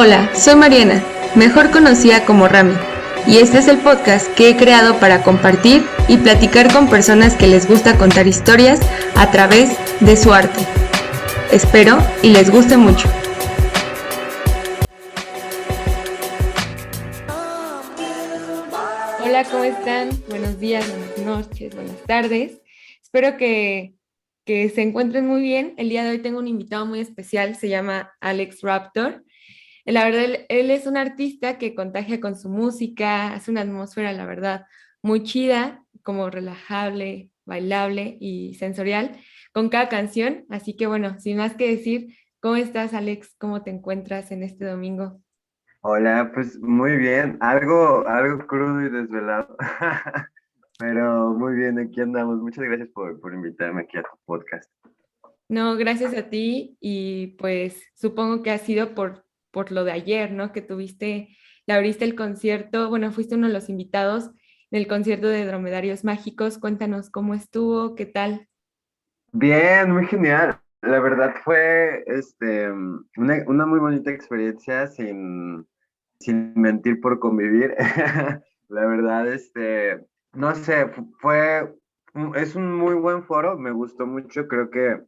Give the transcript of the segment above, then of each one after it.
Hola, soy Mariana, mejor conocida como Rami, y este es el podcast que he creado para compartir y platicar con personas que les gusta contar historias a través de su arte. Espero y les guste mucho. Hola, ¿cómo están? Buenos días, buenas noches, buenas tardes. Espero que, que se encuentren muy bien. El día de hoy tengo un invitado muy especial, se llama Alex Raptor. La verdad, él, es un artista que contagia con su música, hace una atmósfera, la verdad, muy chida, como relajable, bailable y sensorial con cada canción. Así que bueno, sin más que decir, ¿cómo estás, Alex? ¿Cómo te encuentras en este domingo? Hola, pues muy bien, algo, algo crudo y desvelado, pero muy bien, aquí andamos. Muchas gracias por, por invitarme aquí a tu podcast. No, gracias a ti y pues supongo que ha sido por por lo de ayer, ¿no? Que tuviste, le abriste el concierto, bueno, fuiste uno de los invitados en el concierto de Dromedarios Mágicos. Cuéntanos cómo estuvo, qué tal. Bien, muy genial. La verdad fue este, una, una muy bonita experiencia sin, sin mentir por convivir. la verdad, este, no sé, fue, es un muy buen foro, me gustó mucho, creo que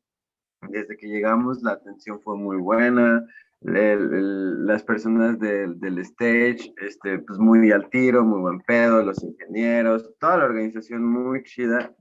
desde que llegamos la atención fue muy buena, las personas del, del, stage, este, pues muy al tiro, muy buen pedo, los ingenieros, toda la organización muy chida.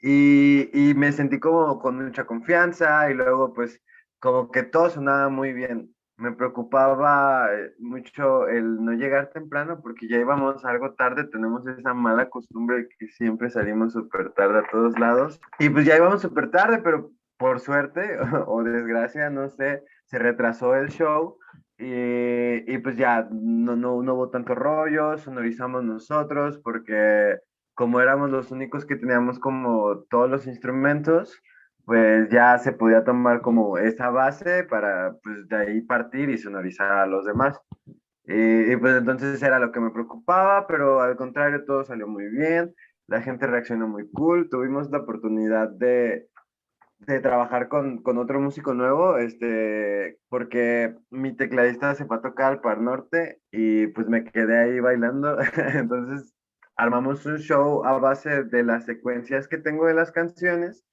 Y, y, me sentí como con mucha confianza y luego pues como que todo sonaba muy bien. Me preocupaba eh, mucho el no llegar temprano porque ya íbamos algo tarde, tenemos esa mala costumbre que siempre salimos súper tarde a todos lados. Y pues ya íbamos súper tarde, pero por suerte o desgracia, no sé, se retrasó el show y, y pues ya no, no, no, hubo tanto rollo, sonorizamos nosotros porque como éramos los únicos que teníamos como todos los instrumentos, pues ya se podía tomar como esa base para pues de ahí partir y sonorizar a los demás. Y, y, pues entonces era lo que me preocupaba, pero al contrario todo salió muy bien, la gente reaccionó muy cool, tuvimos la oportunidad de, de trabajar con, con, otro músico nuevo, este, porque mi tecladista se fue a tocar al Par Norte y pues me quedé ahí bailando. Entonces armamos un show a base de las secuencias que tengo de las canciones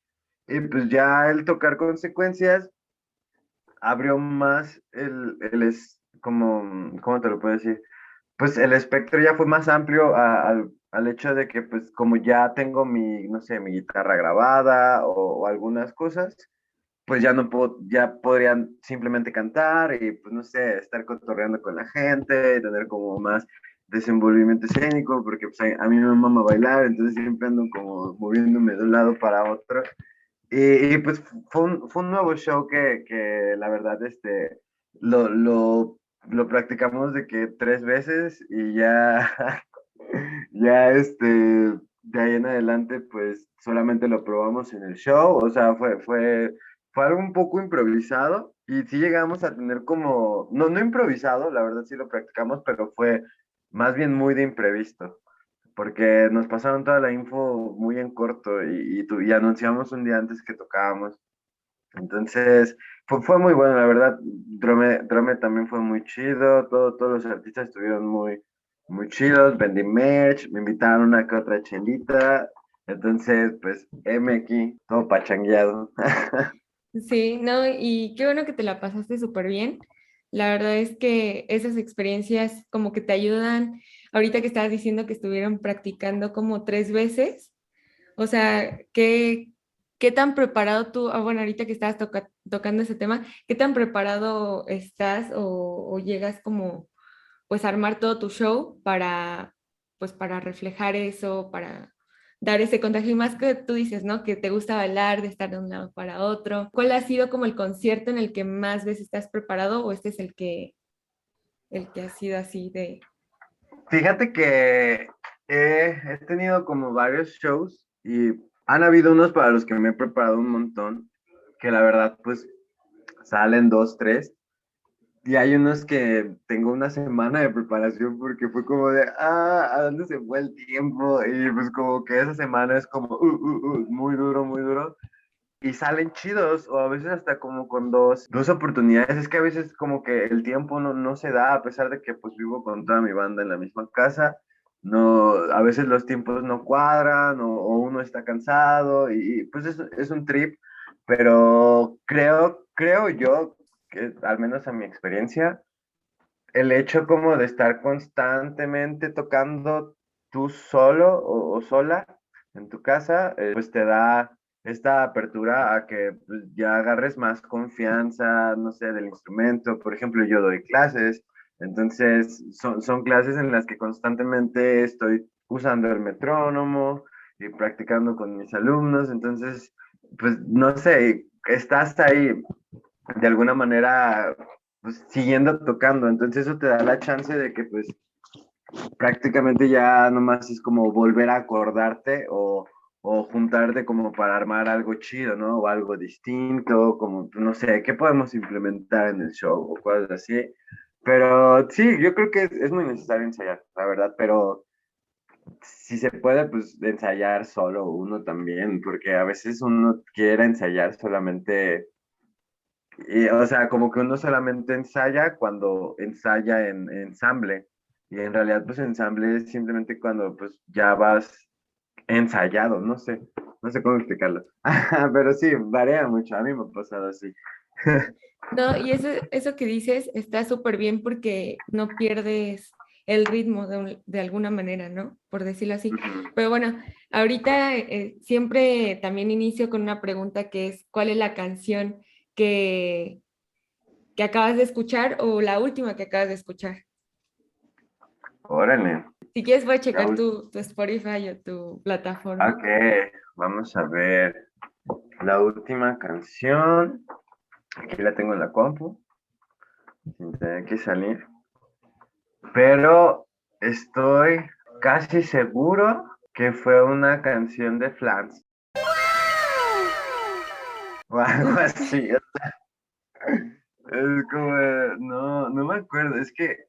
y pues ya el tocar con secuencias abrió más el, el es como, ¿cómo te lo puedo decir? Pues el espectro ya fue más amplio al al hecho de que pues como ya tengo mi, no sé, mi guitarra grabada o, algunas cosas, pues ya no puedo, ya podrían simplemente cantar y pues no sé, estar cotorreando con la gente, tener como más desenvolvimiento escénico, porque pues a, mí me mama bailar, entonces siempre ando como moviéndome de un lado para otro. Y, pues fue un, fue un, nuevo show que, que la verdad este, lo, lo, lo practicamos de que tres veces y ya ya este, de ahí en adelante, pues solamente lo probamos en el show, o sea, fue, fue, fue algo un poco improvisado y sí llegamos a tener como, no, no improvisado, la verdad sí lo practicamos, pero fue más bien muy de imprevisto, porque nos pasaron toda la info muy en corto y, y, y anunciamos un día antes que tocábamos. Entonces, fue, fue muy bueno, la verdad, Drome, Drome también fue muy chido, todo, todos los artistas estuvieron muy, muy chidos, vendí merch, me invitaron una que otra chelita, entonces, pues, M aquí, todo pachangueado. Sí, no, y qué bueno que te la pasaste súper bien. La verdad es que esas experiencias como que te ayudan, ahorita que estabas diciendo que estuvieron practicando como tres veces, o sea, ¿qué, qué tan preparado tú, ah, bueno, ahorita que estabas tocando ese tema, qué tan preparado estás o, o llegas como pues armar todo tu show para, pues para reflejar eso, para dar ese contagio y más que tú dices, ¿no? Que te gusta bailar, de estar de un lado para otro. ¿Cuál ha sido como el concierto en el que más veces estás preparado o este es el que, el que ha sido así de... Fíjate que he, he tenido como varios shows y han habido unos para los que me he preparado un montón, que la verdad pues salen dos, tres, y hay unos que tengo una semana de preparación porque fue como de, ah, ¿a dónde se fue el tiempo? Y pues como que esa semana es como, uh, uh, uh, muy duro, muy duro. y salen chidos, o a veces hasta como con dos, dos oportunidades. Es que a veces como que el tiempo no, no se da, a pesar de que pues vivo con toda mi banda en la misma casa. No, a veces los tiempos no cuadran o, uno está cansado y, pues es, es, un trip, pero creo, creo yo al menos a mi experiencia, el hecho como de estar constantemente tocando tú solo o, sola en tu casa, eh, pues te da esta apertura a que pues, ya agarres más confianza, no sé, del instrumento. Por ejemplo, yo doy clases, entonces son, son clases en las que constantemente estoy usando el metrónomo y practicando con mis alumnos, entonces, pues no sé, estás ahí de alguna manera pues, siguiendo tocando, entonces eso te da la chance de que pues prácticamente ya nomás es como volver a acordarte o o juntarte como para armar algo chido, ¿no? O algo distinto, como, no sé, ¿qué podemos implementar en el show o cosas así? Pero sí, yo creo que es, muy necesario ensayar, la verdad, pero si se puede, pues ensayar solo uno también, porque a veces uno quiere ensayar solamente, y, o sea, como que uno solamente ensaya cuando ensaya en, en ensamble, y en realidad pues ensamble es simplemente cuando pues ya vas ensayado, no sé, no sé cómo explicarlo. Pero sí, varía mucho, a mí me ha pasado así. No, y eso, eso que dices está súper bien porque no pierdes el ritmo de, alguna manera, ¿no? Por decirlo así. Pero bueno, ahorita eh, siempre también inicio con una pregunta que es, ¿cuál es la canción que, que acabas de escuchar o la última que acabas de escuchar? Órale. Si quieres, voy a checar tu, tu, Spotify o tu plataforma. Ok, vamos a ver. La última canción. Aquí la tengo en la compu. Sin tener que salir. Pero estoy casi seguro que fue una canción de Flans. O algo así. Es como, no, no me acuerdo. Es que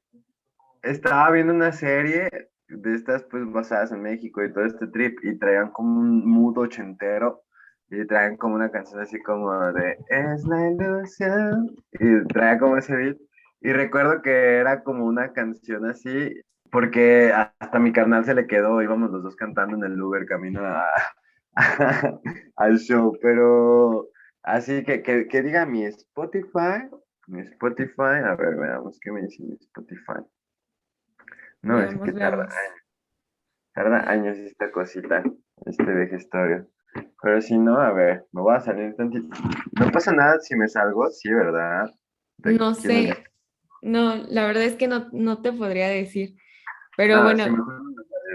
estaba viendo una serie de estas pues basadas en México y todo este trip y traían como un mood ochentero y traían como una canción así como de Es la ilusión y traía como ese beat y recuerdo que era como una canción así porque hasta mi carnal se le quedó, íbamos los dos cantando en el Uber camino al show, pero así que, que, que diga mi Spotify, mi Spotify, a ver, veamos qué me dice mi Spotify. No, es que tarda años. Tarda años esta cosita, este vejestorio. Pero si no, a ver, me voy a salir tantito. No pasa nada si me salgo, sí, ¿verdad? no sé. No, la verdad es que no, no te podría decir. Pero bueno,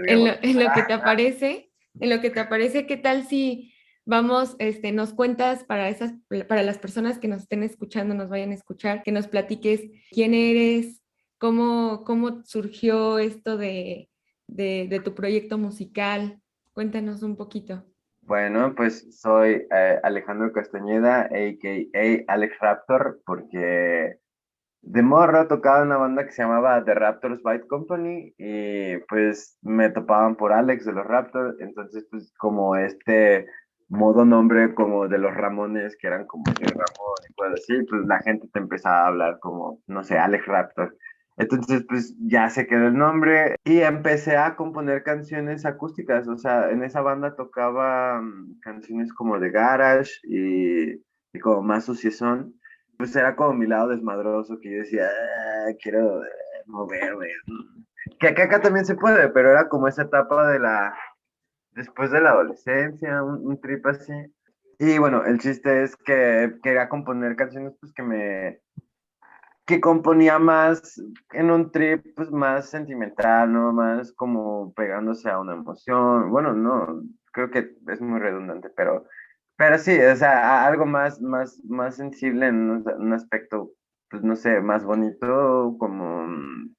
en, lo, que te aparece, en lo que te aparece, ¿qué tal si vamos, este, nos cuentas para esas, para las personas que nos estén escuchando, nos vayan a escuchar, que nos platiques quién eres, ¿Cómo, cómo surgió esto de, de, tu proyecto musical? Cuéntanos un poquito. Bueno, pues soy eh, Alejandro Castañeda, a.k.a. Alex Raptor, porque de morro tocaba una banda que se llamaba The Raptors Bite Company y pues me topaban por Alex de los Raptors, entonces pues como este modo nombre como de los Ramones, que eran como de Ramón y cosas así, pues la gente te empezaba a hablar como, no sé, Alex Raptor. Entonces, pues ya se quedó el nombre y empecé a componer canciones acústicas. O sea, en esa banda tocaba mm, canciones como de garage y, y como más suciezón. Pues era como mi lado desmadroso que yo decía, ah, quiero eh, moverme. Que acá, acá también se puede, pero era como esa etapa de la, después de la adolescencia, un, un trip así. Y bueno, el chiste es que quería componer canciones pues que me, que componía más en un trip pues más sentimental, ¿no? Más como pegándose a una emoción. Bueno, no, creo que es muy redundante, pero, pero sí, o sea, algo más, más, más sensible en un, aspecto, pues no sé, más bonito, como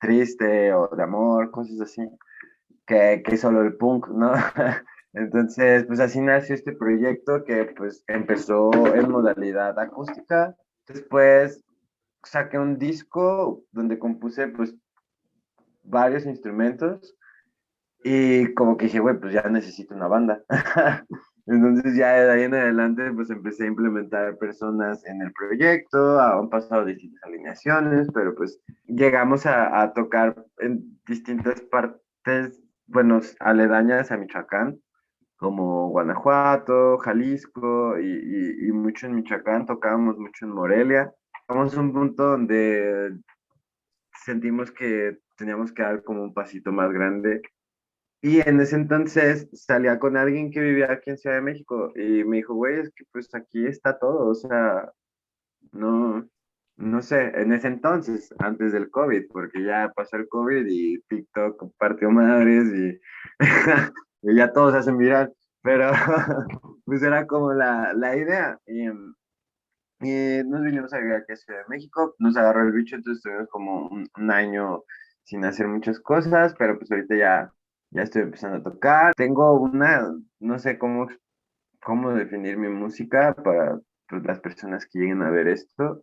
triste o de amor, cosas así, que, que solo el punk, ¿no? Entonces, pues así nació este proyecto que pues empezó en modalidad acústica. Después saqué un disco donde compuse pues varios instrumentos y como que dije, güey, pues ya necesito una banda. Entonces ya de ahí en adelante pues empecé a implementar personas en el proyecto, han pasado distintas alineaciones, pero pues llegamos a, a tocar en distintas partes, bueno, aledañas a Michoacán, como Guanajuato, Jalisco y, y, mucho en Michoacán, tocábamos mucho en Morelia. Llegamos a un punto donde sentimos que teníamos que dar como un pasito más grande y en ese entonces salía con alguien que vivía aquí en Ciudad de México y me dijo, güey, es que pues aquí está todo, o sea, no, no sé, en ese entonces, antes del COVID, porque ya pasó el COVID y TikTok partió madres y, ya todos hacen viral, pero pues era como la, la idea. Y, y, nos vinimos a vivir aquí a Ciudad de México, nos agarró el bicho, entonces estuvimos como un, un año sin hacer muchas cosas, pero pues ahorita ya ya estoy empezando a tocar. Tengo una, no sé cómo, cómo definir mi música para pues, las personas que lleguen a ver esto,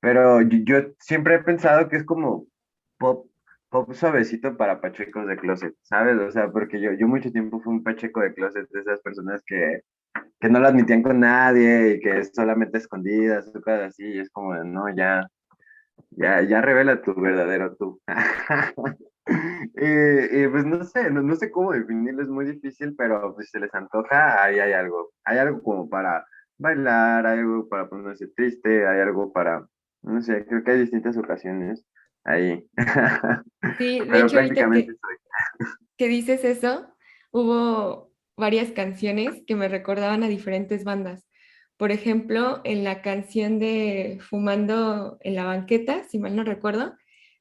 pero yo, siempre he pensado que es como pop, pop suavecito para pachecos de closet, ¿sabes? O sea, porque yo, yo mucho tiempo fui un pacheco de closet de esas personas que, que no lo admitían con nadie y que solamente escondidas o cosas así, y es como, no, ya, ya, ya revela tu verdadero tú. y, pues no sé, no, sé cómo definirlo, es muy difícil, pero pues si se les antoja, ahí hay algo. Hay algo como para bailar, hay algo para ponerse triste, hay algo para, no sé, creo que hay distintas ocasiones ahí. Sí, de hecho, ahorita que, que dices eso, hubo varias canciones que me recordaban a diferentes bandas. Por ejemplo, en la canción de Fumando en la banqueta, si mal no recuerdo,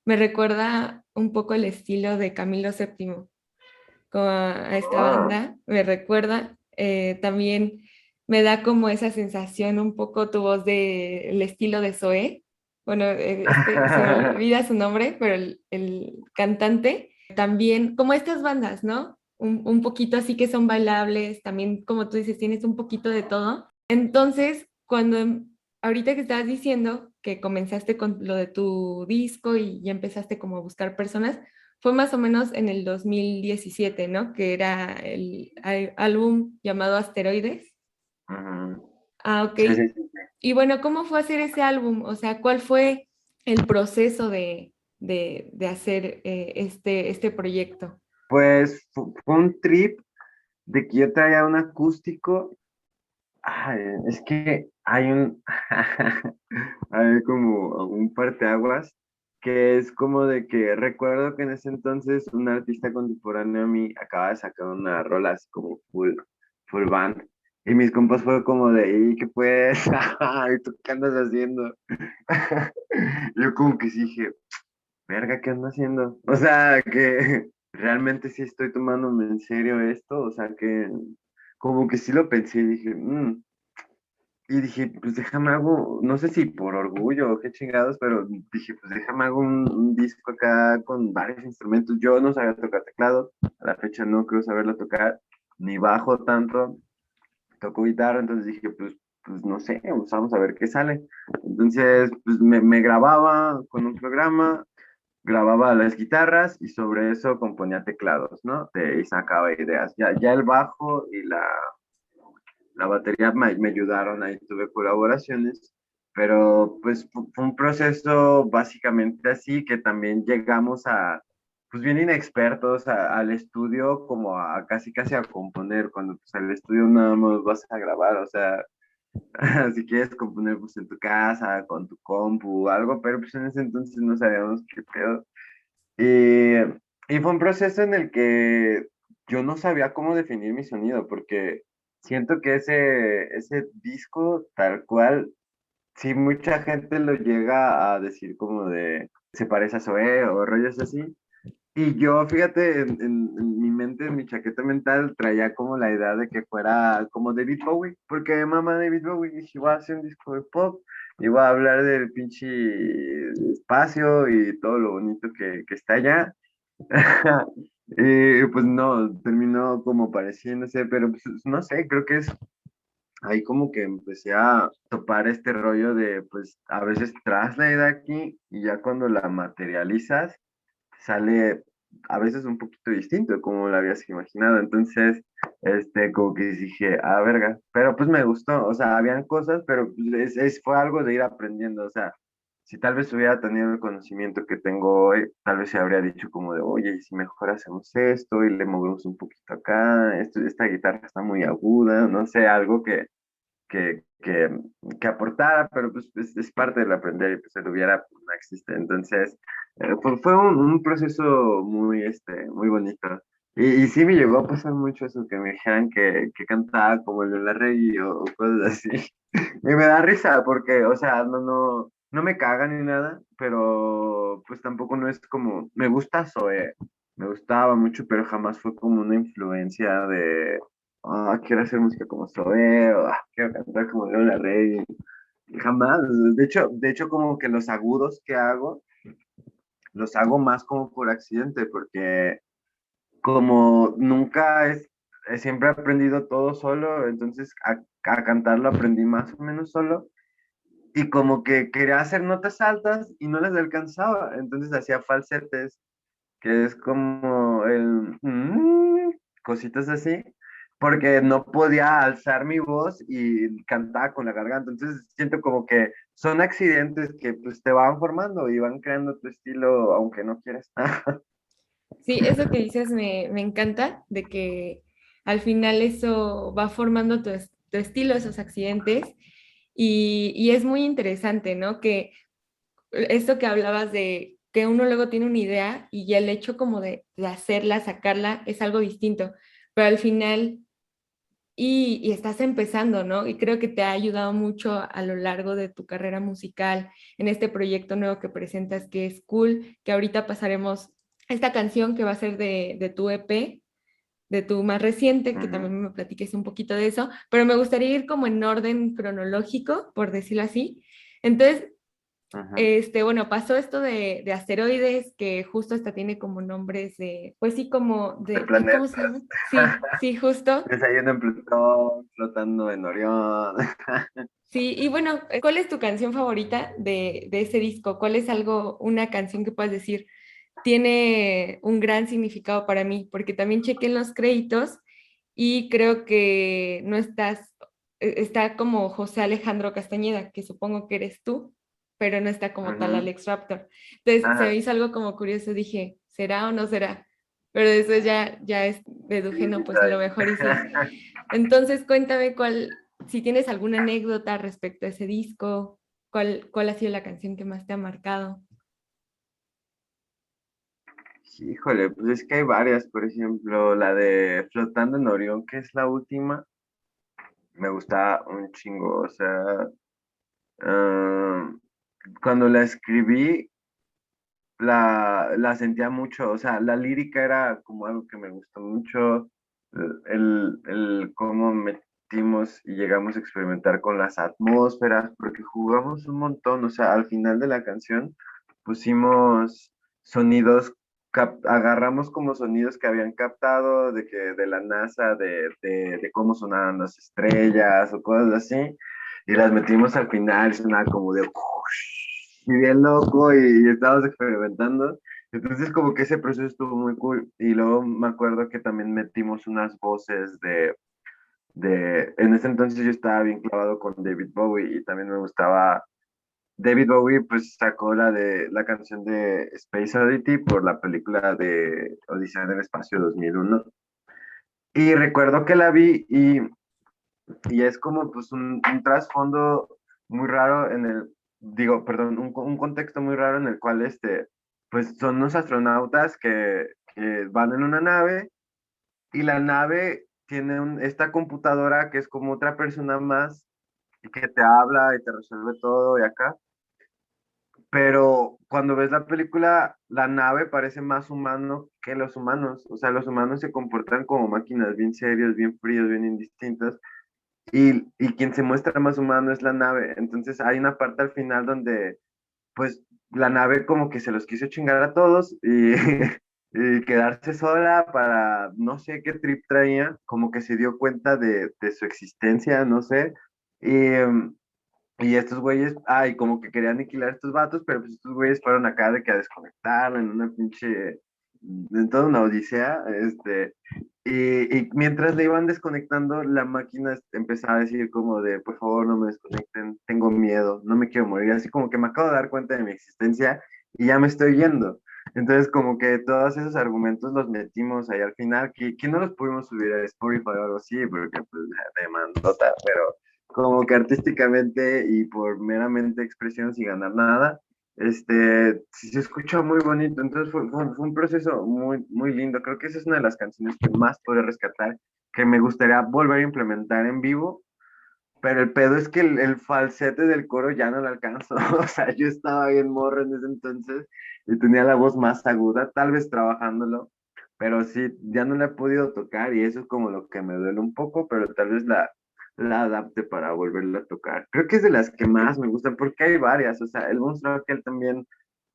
me recuerda un poco el estilo de Camilo VII, a esta banda, me recuerda, eh, también me da como esa sensación un poco tu voz del estilo de Zoé, bueno, eh, este, se me olvida su nombre, pero el, cantante, también como estas bandas, ¿no? Un, un poquito así que son bailables, también como tú dices, tienes un poquito de todo, entonces, cuando em, ahorita que estabas diciendo que comenzaste con lo de tu disco y ya empezaste como a buscar personas, fue más o menos en el 2017, ¿no? Que era el, álbum llamado Asteroides. Ah, ok. Y bueno, ¿cómo fue hacer ese álbum? O sea, ¿cuál fue el proceso de, hacer eh, este, este proyecto? Pues fue un trip de que yo traía un acústico es que hay un, hay como un parteaguas que es como de que recuerdo que en ese entonces un artista contemporáneo a mí acaba de sacar una rola así como full, full band. Y mis compas fue como de, ¿y qué pues? ¿Y tú qué andas haciendo? Yo como que sí dije, verga, ¿qué ando haciendo? O sea, que realmente sí estoy tomándome en serio esto, o sea, que como que sí lo pensé y dije, mm". y dije, pues déjame hago, no sé si por orgullo o qué chingados, pero dije, pues déjame hago un, disco acá con varios instrumentos. Yo no sabía tocar teclado, a la fecha no creo saberlo tocar, ni bajo tanto, toco guitarra, entonces dije, pues, pues no sé, pues vamos a ver qué sale. Entonces, pues me, me grababa con un programa, grababa las guitarras y sobre eso componía teclados, ¿no? y sacaba ideas. Ya, ya el bajo y la, la batería me, me ayudaron, ahí tuve colaboraciones, pero pues fue un proceso básicamente así que también llegamos a, pues bien inexpertos al estudio como a casi casi a componer, cuando pues al estudio nada más vas a grabar, o sea, si quieres componer pues en tu casa, con tu compu, algo, pero pues en ese entonces no sabíamos qué pedo. Y, y fue un proceso en el que yo no sabía cómo definir mi sonido, porque siento que ese, ese disco tal cual, sí mucha gente lo llega a decir como de, se parece a Zoé o rollos así, y yo, fíjate, en, en, mi mente, en mi chaqueta mental, traía como la idea de que fuera como David Bowie, porque mamá David Bowie dije, iba a hacer un disco de pop, iba a hablar del pinche espacio y todo lo bonito que, que está allá. y pues no, terminó como pareciéndose, pero pues, no sé, creo que es ahí como que empecé a topar este rollo de, pues a veces tras la idea aquí y ya cuando la materializas, sale a veces un poquito distinto como lo habías imaginado. Entonces, este, como que dije, ah, verga, pero pues me gustó, o sea, habían cosas, pero pues, es, fue algo de ir aprendiendo, o sea, si tal vez hubiera tenido el conocimiento que tengo hoy, tal vez se habría dicho como de, oye, si mejor hacemos esto y le movemos un poquito acá, esto, esta guitarra está muy aguda, no sé, algo que, que, que, que aportara, pero pues es, parte del aprender y pues lo hubiera, pues, no existe. Entonces, eh, fue un, un, proceso muy, este, muy bonito. Y, y, sí me llegó a pasar mucho eso, que me dijeran que, que cantaba como el de la Rey o, cosas así. y me da risa porque, o sea, no, no, no me caga ni nada, pero pues tampoco no es como, me gusta Zoe, me gustaba mucho, pero jamás fue como una influencia de, ah, quiero hacer música como Zoe, o ah, quiero cantar como León la Rey. Jamás, de hecho, de hecho como que los agudos que hago, los hago más como por accidente, porque como nunca es, siempre he aprendido todo solo, entonces a, a cantarlo aprendí más o menos solo y como que quería hacer notas altas y no las alcanzaba, entonces hacía falsetes, que es como el mm", cositas así, porque no podía alzar mi voz y cantaba con la garganta, entonces siento como que son accidentes que pues te van formando y van creando tu estilo aunque no quieras. sí, eso que dices me, me, encanta, de que al final eso va formando tu, tu estilo, esos accidentes y, es muy interesante, ¿no? Que esto que hablabas de que uno luego tiene una idea y ya el hecho como de, hacerla, sacarla, es algo distinto, pero al final, y, estás empezando, ¿no? Y creo que te ha ayudado mucho a lo largo de tu carrera musical en este proyecto nuevo que presentas, que es Cool, que ahorita pasaremos esta canción que va a ser de, de tu EP, de tu más reciente, que también me platiques un poquito de eso, pero me gustaría ir como en orden cronológico, por decirlo así. Entonces, este, bueno, pasó esto de, de, asteroides, que justo hasta tiene como nombres de, pues sí, como de... ¿Cómo se llama? Sí, sí, justo. Desayuno en Plutón, flotando en Orión. Sí, y bueno, ¿cuál es tu canción favorita de, de ese disco? ¿Cuál es algo, una canción que puedas decir? tiene un gran significado para mí, porque también chequé los créditos y creo que no estás, e, está como José Alejandro Castañeda, que supongo que eres tú, pero no está como tal Alex Raptor. Entonces se me hizo algo como curioso, dije, ¿será o no será? Pero después ya, ya es, deduje, no, pues a lo mejor sí. Entonces cuéntame cuál, si tienes alguna anécdota respecto a ese disco, cuál, cuál ha sido la canción que más te ha marcado. Híjole, pues es que hay varias, por ejemplo, la de Flotando en Orión, que es la última, me gusta un chingo, o sea, ah, cuando la escribí, la, la, sentía mucho, o sea, la lírica era como algo que me gustó mucho, el, el cómo metimos y llegamos a experimentar con las atmósferas, porque jugamos un montón, o sea, al final de la canción pusimos sonidos agarramos como sonidos que habían captado de que de la NASA, de, de, cómo sonaban las estrellas o cosas así, y las metimos al final, sonaba como de y bien loco y, y estábamos experimentando. Entonces como que ese proceso estuvo muy cool. Y luego me acuerdo que también metimos unas voces de, de, en ese entonces yo estaba bien clavado con David Bowie y también me gustaba David Bowie pues sacó la de la canción de Space Oddity por la película de Odisea del Espacio 2001. Y recuerdo que la vi y, y es como pues un, un trasfondo muy raro en el, digo, perdón, un, un, contexto muy raro en el cual este, pues son unos astronautas que, van en una nave y la nave tiene esta computadora que es como otra persona más y que te habla y te resuelve todo y acá pero cuando ves la película, la nave parece más humano que los humanos. O sea, los humanos se comportan como máquinas bien serios, bien fríos, bien indistintos. Y, y quien se muestra más humano es la nave. Entonces hay una parte al final donde, pues, la nave como que se los quiso chingar a todos y, quedarse sola para, no sé qué trip traía, como que se dio cuenta de, de su existencia, no sé. Y, em, y estos güeyes, ay, como que querían aniquilar a estos vatos, pero pues estos güeyes fueron acá de que a desconectarla en una pinche en toda una odisea, este, y, mientras le iban desconectando, la máquina empezaba a decir como de, por favor, no me desconecten, tengo miedo, no me quiero morir, así como que me acabo de dar cuenta de mi existencia y ya me estoy yendo. Entonces, como que todos esos argumentos los metimos ahí al final, que, que no los pudimos subir a Spotify o algo así, porque pues demandota, pero como que artísticamente y por meramente expresión sin ganar nada, este, se escucha muy bonito, entonces fue, fue, un proceso muy, muy lindo, creo que esa es una de las canciones que más puedo rescatar, que me gustaría volver a implementar en vivo, pero el pedo es que el, el falsete del coro ya no lo alcanzo, o sea, yo estaba bien morro en ese entonces y tenía la voz más aguda, tal vez trabajándolo, pero sí, ya no la he podido tocar y eso es como lo que me duele un poco, pero tal vez la, la adapte para volverla a tocar. Creo que es de las que más me gustan porque hay varias, o sea, el monstruo aquel también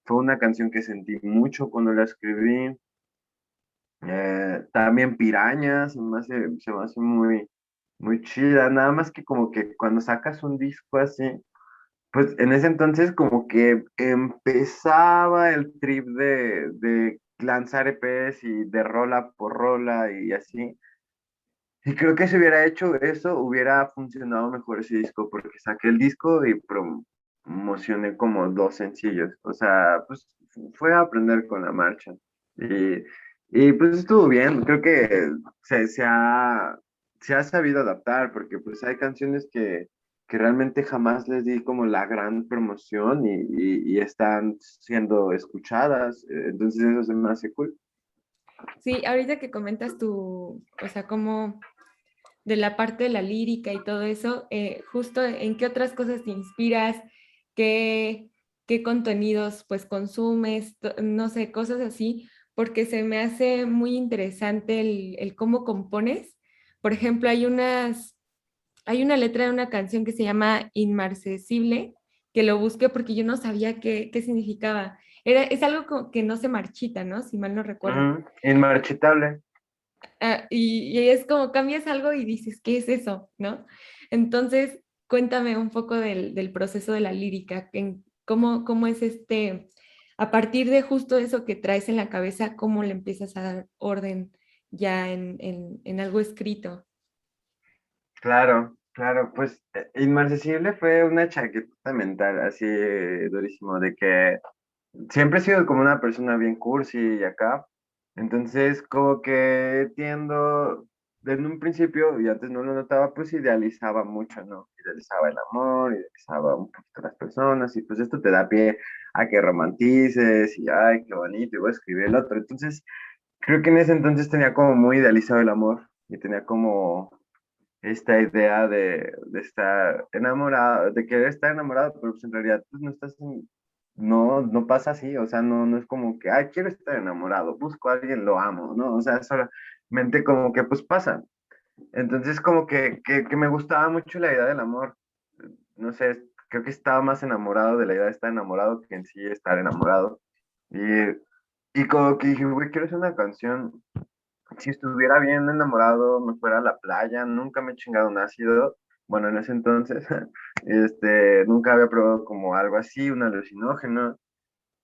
fue una canción que sentí mucho cuando la escribí. Eh, también Pirañas, se me hace, se me hace muy, muy chida, nada más que como que cuando sacas un disco así, pues en ese entonces como que empezaba el trip de, de lanzar EPs y de rola por rola y así. Y creo que si hubiera hecho eso, hubiera funcionado mejor ese disco, porque saqué el disco y promocioné como dos sencillos. O sea, pues fue a aprender con la marcha. Y, y pues estuvo bien, creo que se, se, ha, se ha sabido adaptar, porque pues hay canciones que, que realmente jamás les di como la gran promoción y, y, y están siendo escuchadas. Entonces eso se me hace cool. Sí, ahorita que comentas tu, o sea, cómo de la parte de la lírica y todo eso, eh, justo en qué otras cosas te inspiras, qué, qué contenidos pues consumes, no sé, cosas así, porque se me hace muy interesante el, el, cómo compones. Por ejemplo, hay unas, hay una letra de una canción que se llama Inmarcesible, que lo busqué porque yo no sabía qué, qué significaba. Era, es algo que no se marchita, ¿no? Si mal no recuerdo. inmarchitable. Ah, y, es como cambias algo y dices, ¿qué es eso? ¿No? Entonces, cuéntame un poco del, del proceso de la lírica, en cómo, cómo es este, a partir de justo eso que traes en la cabeza, cómo le empiezas a dar orden ya en, en, en algo escrito. Claro, claro, pues eh, Inmarcesible fue una chaqueta mental así durísimo, de que siempre he sido como una persona bien cursi y acá, entonces, como que tiendo, desde un principio, y antes no lo notaba, pues idealizaba mucho, ¿no? Idealizaba el amor, idealizaba un poquito las personas, y pues esto te da pie a que romantices, y ay, qué bonito, y voy a escribir el otro. Entonces, creo que en ese entonces tenía como muy idealizado el amor, y tenía como esta idea de, de estar enamorado, de querer estar enamorado, pero pues en realidad pues no estás en, no, no pasa así, o sea, no, no es como que, ay, quiero estar enamorado, busco a alguien, lo amo, ¿no? O sea, solamente como que pues pasa. Entonces como que, que, que me gustaba mucho la idea del amor, no sé, creo que estaba más enamorado de la idea de estar enamorado que en sí estar enamorado. Y, y como que dije, güey, quiero hacer una canción, si estuviera bien enamorado, me fuera a la playa, nunca me he chingado un ácido, bueno, en ese entonces, este, nunca había probado como algo así, un alucinógeno.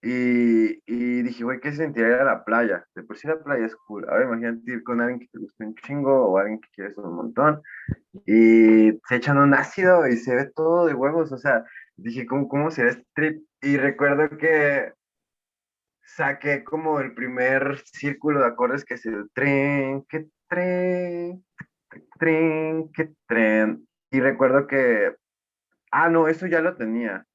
Y, y dije, güey, ¿qué sentiría la playa? De por sí la playa es cool. Ahora imagínate ir con alguien que te gusta un chingo o alguien que quieres un montón y se echan un ácido y se ve todo de huevos. O sea, dije, ¿cómo, cómo será este trip? Y recuerdo que saqué como el primer círculo de acordes que es el tren, que tren, tren, que tren. Y recuerdo que, ah, no, eso ya lo tenía.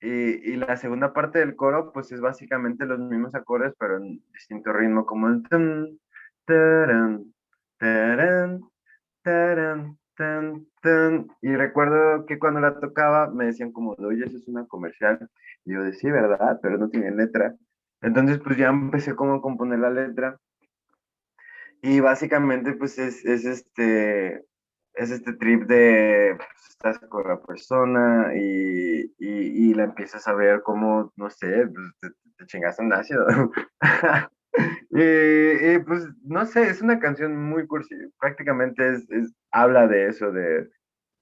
Y, y, la segunda parte del coro, pues es básicamente los mismos acordes, pero en distinto ritmo, como el... Taran, taran, taran, tan, tan. Y recuerdo que cuando la tocaba me decían como, oye, eso es una comercial. Y yo decía, sí, ¿verdad? Pero no tiene letra. Entonces, pues ya empecé como a componer la letra. Y básicamente, pues es, es este, es este trip de pues, estás con la persona y, y, y, la empiezas a ver como, no sé, pues, te, te chingaste un ácido. y, y, pues, no sé, es una canción muy cursi. Prácticamente es, es habla de eso, de,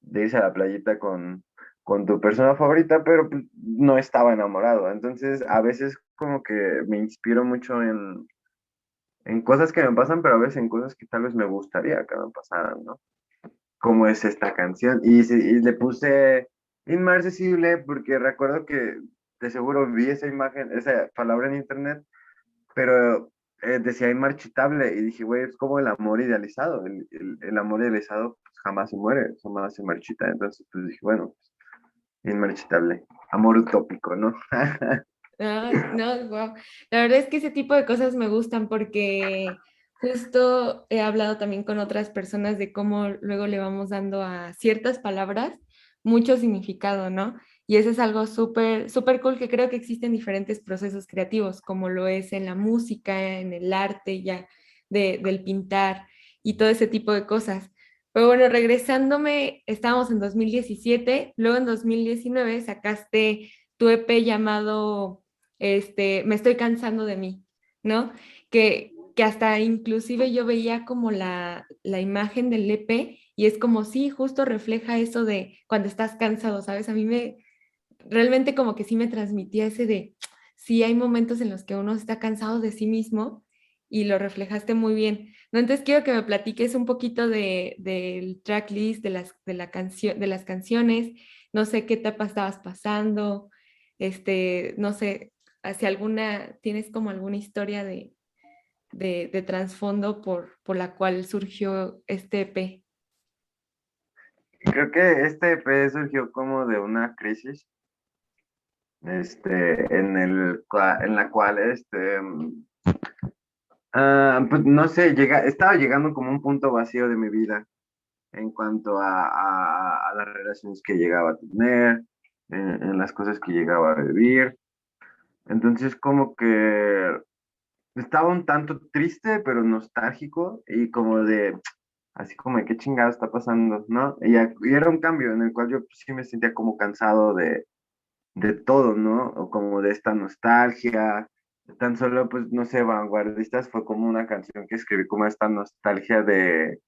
de, irse a la playita con, con tu persona favorita, pero pues, no estaba enamorado. Entonces, a veces como que me inspiro mucho en, en cosas que me pasan, pero a veces en cosas que tal vez me gustaría que me pasaran, ¿no? Como es esta canción. Y, y le puse inmarcesible porque recuerdo que de seguro vi esa imagen, esa palabra en internet, pero eh, decía inmarchitable y dije, güey, es como el amor idealizado. El, el, amor idealizado pues, jamás se muere, jamás se marchita. Entonces, pues dije, bueno, inmarchitable. Amor utópico, ¿no? no, wow. La verdad es que ese tipo de cosas me gustan porque justo he hablado también con otras personas de cómo luego le vamos dando a ciertas palabras mucho significado, ¿no? Y eso es algo súper, súper cool que creo que existen diferentes procesos creativos, como lo es en la música, en el arte ya, de, del pintar y todo ese tipo de cosas. Pero bueno, regresándome, estábamos en 2017, luego en 2019 sacaste tu EP llamado este, Me estoy cansando de mí, ¿no? Que, que hasta inclusive yo veía como la, la imagen del EP y es como, sí, justo refleja eso de cuando estás cansado, ¿sabes? A mí me, realmente como que sí me transmitía ese de, sí hay momentos en los que uno está cansado de sí mismo y lo reflejaste muy bien. ¿no? Entonces quiero que me platiques un poquito de, del tracklist, de las, de, la canción, de las canciones, no sé qué etapa estabas pasando, este, no sé, si alguna, tienes como alguna historia de, de, de trasfondo por, por la cual surgió este EP. Creo que este EP surgió como de una crisis este, en, el, en la cual, este, uh, pues no sé, llega, estaba llegando como un punto vacío de mi vida en cuanto a, a, las relaciones que llegaba a tener, en, en, las cosas que llegaba a vivir. Entonces como que estaba un tanto triste, pero nostálgico y como de, así como de qué chingado está pasando, ¿no? Y, y era un cambio en el cual yo sí me sentía como cansado de, de todo, ¿no? O como de esta nostalgia, tan solo, pues, no sé, Vanguardistas fue como una canción que escribí como esta nostalgia de,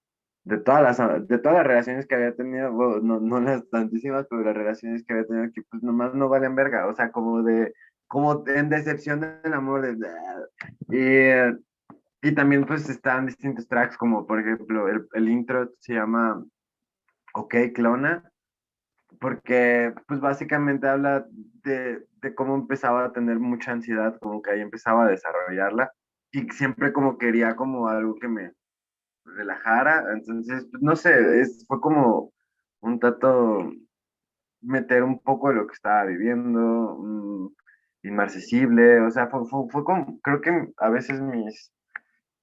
de, todas, las, de todas las relaciones que había tenido, no, no las tantísimas, pero las relaciones que había tenido que pues nomás no valen verga, o sea, como de, como en decepción del amor, de, y, y también pues están distintos tracks, como por ejemplo, el, el intro se llama Ok, Clona, porque pues básicamente habla de, de, cómo empezaba a tener mucha ansiedad, como que ahí empezaba a desarrollarla y siempre como quería como algo que me relajara, entonces pues, no sé, es, fue como un tato meter un poco de lo que estaba viviendo, inmarcesible, o sea, fue, fue, fue, como, creo que a veces mis,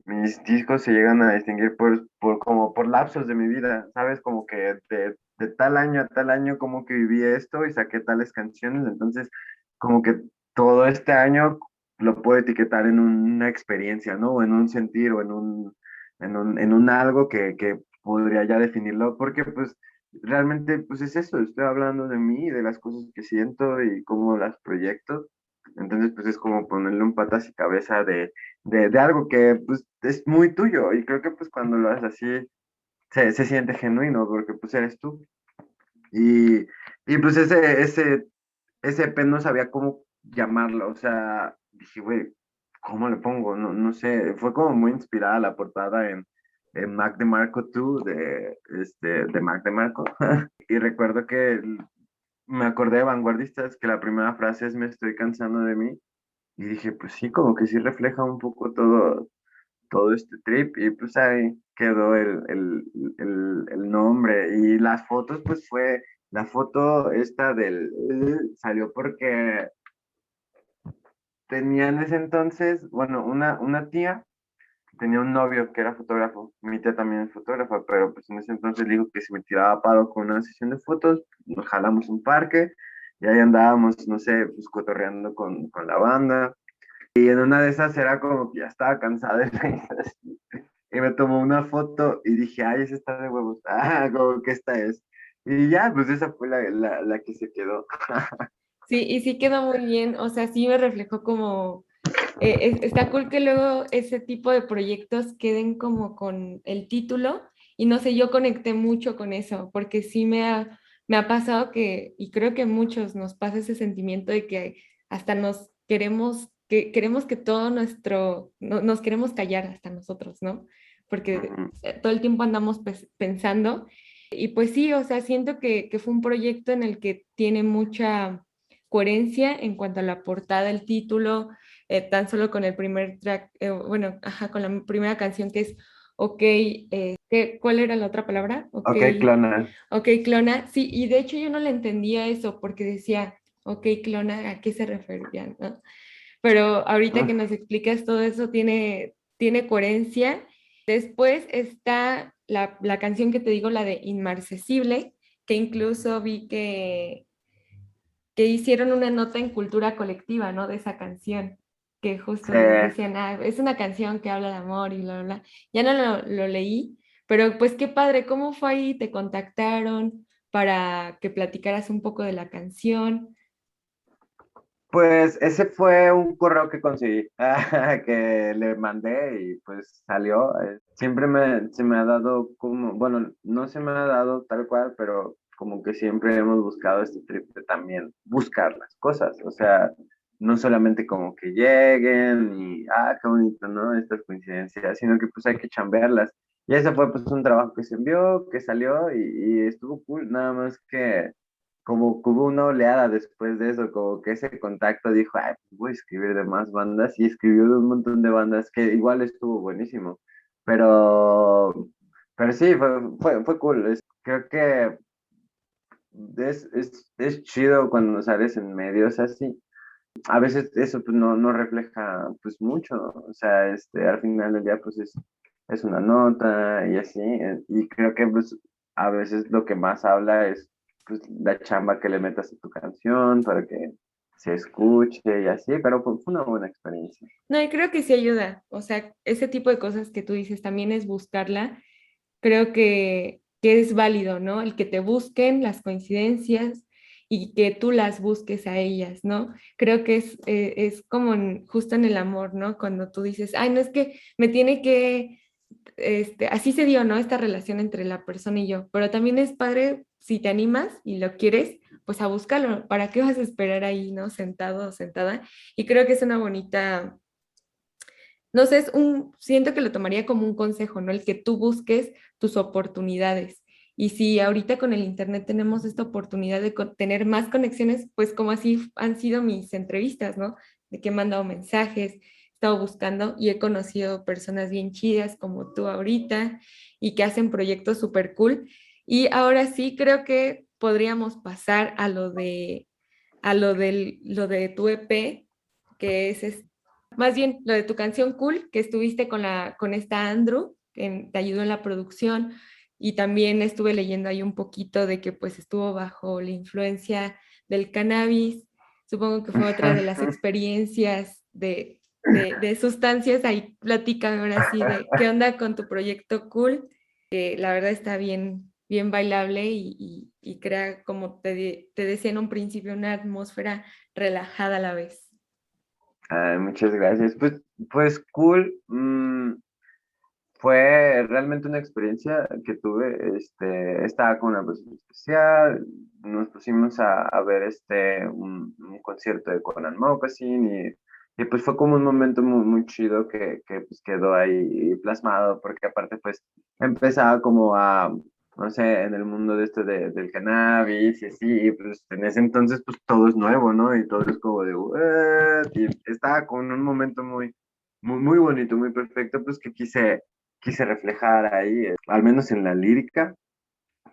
mis discos se llegan a distinguir por, por, como por lapsos de mi vida, ¿sabes? Como que de de tal año a tal año como que viví esto y saqué tales canciones, entonces como que todo este año lo puedo etiquetar en una experiencia, ¿no? O en un sentir o en un, en un, en un algo que, que podría ya definirlo, porque pues realmente pues es eso, estoy hablando de mí, de las cosas que siento y cómo las proyecto, entonces pues es como ponerle un patas y cabeza de, de, de algo que pues es muy tuyo y creo que pues cuando lo haces así se, se, siente genuino porque pues eres tú. Y, y pues ese, ese, ese EP no sabía cómo llamarlo, o sea, dije, güey, ¿cómo le pongo? No, no sé, fue como muy inspirada la portada en, en Mac de Marco 2 de, este, de Mac de Marco. y recuerdo que me acordé de Vanguardistas que la primera frase es me estoy cansando de mí. Y dije, pues sí, como que sí refleja un poco todo, todo este trip. Y pues ahí quedó el, el, el, el, nombre. Y las fotos, pues fue, la foto esta del, salió porque tenía en ese entonces, bueno, una, una tía tenía un novio que era fotógrafo, mi tía también es fotógrafa, pero pues en ese entonces dijo que si me tiraba paro con una sesión de fotos, nos jalamos un parque y ahí andábamos, no sé, pues cotorreando con, con la banda. Y en una de esas era como que ya estaba cansada de y me tomó una foto y dije, ay, esa está de huevos, ah, como que esta es. Y ya, pues esa fue la, la, la que se quedó. sí, y sí quedó muy bien, o sea, sí me reflejó como, eh, está cool que luego ese tipo de proyectos queden como con el título, y no sé, yo conecté mucho con eso, porque sí me ha, me ha pasado que, y creo que muchos nos pasa ese sentimiento de que hasta nos queremos que queremos que todo nuestro, nos queremos callar hasta nosotros, ¿no? Porque todo el tiempo andamos pensando. Y pues sí, o sea, siento que, que fue un proyecto en el que tiene mucha coherencia en cuanto a la portada, el título, eh, tan solo con el primer track, eh, bueno, ajá, con la primera canción que es Ok, eh, ¿cuál era la otra palabra? Ok, clona. Ok, clona, sí, y de hecho yo no le entendía eso porque decía, ok, clona, ¿a qué se referían? Pero ahorita ah. que nos explicas todo eso tiene, tiene coherencia. Después está la, la canción que te digo, la de Inmarcesible, que incluso vi que, que hicieron una nota en cultura colectiva, ¿no? De esa canción que justo decían, ah, es una canción que habla de amor y bla, bla, bla. Ya no lo, leí, pero pues qué padre, ¿cómo fue ahí? ¿Te contactaron para que platicaras un poco de la canción? Pues ese fue un correo que conseguí, que le mandé y pues salió. Eh, siempre me, se me ha dado como, bueno, no se me ha dado tal cual, pero como que siempre hemos buscado este trip de también buscar las cosas. O sea, no solamente como que lleguen y, ah, qué bonito, ¿no? Estas coincidencias, sino que pues hay que chambearlas. Y ese fue pues un trabajo que se envió, que salió y, estuvo cool, nada más que como que hubo una oleada después de eso, como que ese contacto dijo, ay, pues voy a escribir de más bandas y escribió de un montón de bandas que igual estuvo buenísimo, pero, pero sí, fue, fue, fue cool, creo que es, es, es chido cuando sales en medios así, a veces eso pues, no, refleja pues mucho, o sea, este, al final del día pues es, es una nota y así, eh, y creo que pues a veces lo que más habla es pues la chamba que le metas a tu canción para que se escuche y así, pero fue una buena experiencia. No, y creo que sí ayuda, o sea, ese tipo de cosas que tú dices también es buscarla, creo que es válido, ¿no? El que te busquen las coincidencias, y que tú las busques a ellas, ¿no? Creo que es, eh, es como justo en el amor, ¿no? Cuando tú dices, ay, no es que me tiene que, este, así se dio, ¿no? Esta relación entre la persona y yo, pero también es padre si te animas y lo quieres, pues a buscarlo. ¿Para qué vas a esperar ahí, ¿no? Sentado o sentada. Y creo que es una bonita, no sé, un, siento que lo tomaría como un consejo, ¿no? El que tú busques tus oportunidades y si ahorita con el Internet tenemos esta oportunidad de tener más conexiones, pues como así han sido mis entrevistas, ¿no? De que he mandado mensajes, he estado buscando y he conocido personas bien chidas como tú ahorita y que hacen proyectos súper cool. Y ahora sí creo que podríamos pasar a lo de, a lo de, lo de tu EP, que es, más bien lo de tu canción Cool, que estuviste con, la, con esta Andrew, que te ayudó en la producción y también estuve leyendo ahí un poquito de que pues estuvo bajo la influencia del cannabis. Supongo que fue otra de las experiencias de, de, sustancias. Ahí platícame ahora sí de qué onda con tu proyecto Cool, que la verdad está bien, bien bailable y, y, crea, como te, te, decía en un principio, una atmósfera relajada a la vez. muchas gracias. Pues, pues Cool. Mm, fue realmente una experiencia que tuve. Este, estaba con una persona especial, nos pusimos a, a ver este, un, un, concierto de Conan Moccasin y, y, pues fue como un momento muy, muy chido que, que pues quedó ahí plasmado, porque aparte pues empezaba como a, no sé, en el mundo de esto de, del cannabis y así, y pues en ese entonces pues todo es nuevo, ¿no? Y todo es como de, y estaba con un momento muy, muy, muy bonito, muy perfecto, pues que quise quise reflejar ahí, eh, al menos en la lírica,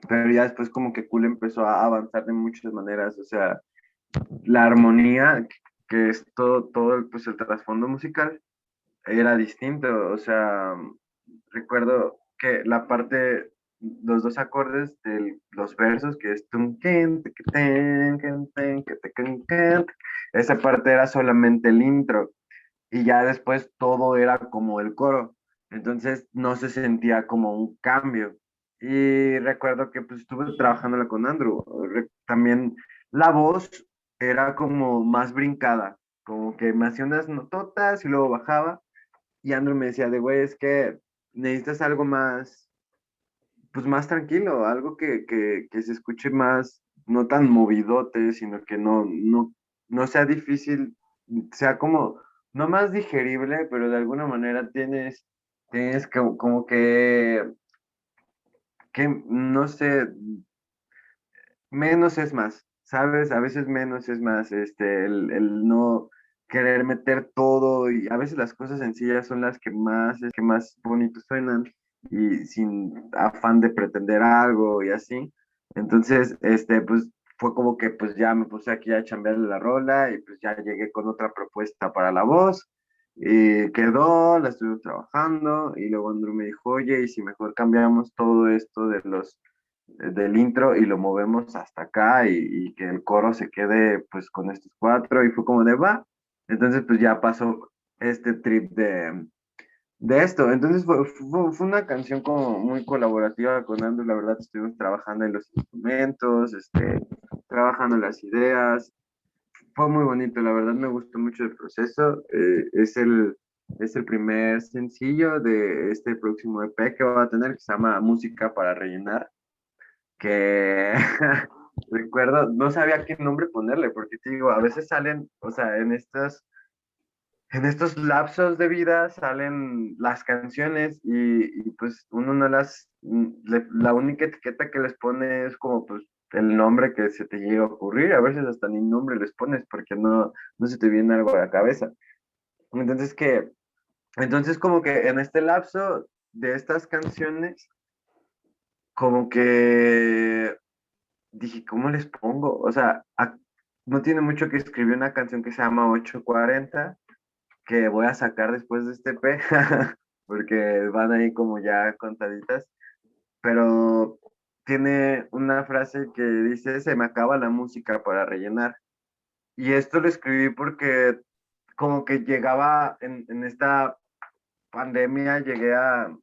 pero ya después como que Cool empezó a avanzar de muchas maneras, o sea, la armonía, que es todo, todo pues el trasfondo musical, era distinto, o sea, recuerdo que la parte, los dos acordes de los versos, que es esa parte era solamente el intro, y ya después todo era como el coro. Entonces no se sentía como un cambio. Y recuerdo que pues estuve trabajando con Andrew. También la voz era como más brincada, como que me hacía unas nototas y luego bajaba. Y Andrew me decía de, güey, es que necesitas algo más, pues más tranquilo, algo que, que, que se escuche más, no tan movidote, sino que no, no, no sea difícil, sea como no más digerible, pero de alguna manera tienes, tienes como que, que, no sé, menos es más, ¿sabes? A veces menos es más, este, el, el no querer meter todo y a veces las cosas sencillas son las que más, que más bonitos suenan y sin afán de pretender algo y así. Entonces, este, pues fue como que pues ya me puse aquí a chambearle la rola y pues ya llegué con otra propuesta para la voz y quedó, la estuvimos trabajando y luego Andrew me dijo, oye, y si mejor cambiamos todo esto de los del intro y lo movemos hasta acá y, y, que el coro se quede pues con estos cuatro y fue como de va. Entonces pues ya pasó este trip de, de esto. Entonces fue, fue, una canción como muy colaborativa con Andrew, la verdad estuvimos trabajando en los instrumentos, este, trabajando las ideas. Fue muy bonito, la verdad me gustó mucho el proceso. Eh, es, el, es el primer sencillo de este próximo EP que va a tener, que se llama Música para Rellenar, que recuerdo, no sabía qué nombre ponerle, porque te digo, a veces salen, o sea, en estas en estos lapsos de vida salen las canciones y, pues uno no las, mm, la única etiqueta que les pone es como pues el nombre que se te llega a ocurrir, a veces hasta ni nombre les pones porque no, no se te viene algo a la cabeza. Entonces que, entonces como que en este lapso de estas canciones, como que dije, ¿cómo les pongo? O sea, no tiene mucho que escribir una canción que se llama 840 que voy a sacar después de este P, porque van ahí como ya contaditas, pero tiene una frase que dice, se me acaba la música para rellenar. Y esto lo escribí porque como que llegaba en, en esta pandemia, llegué a,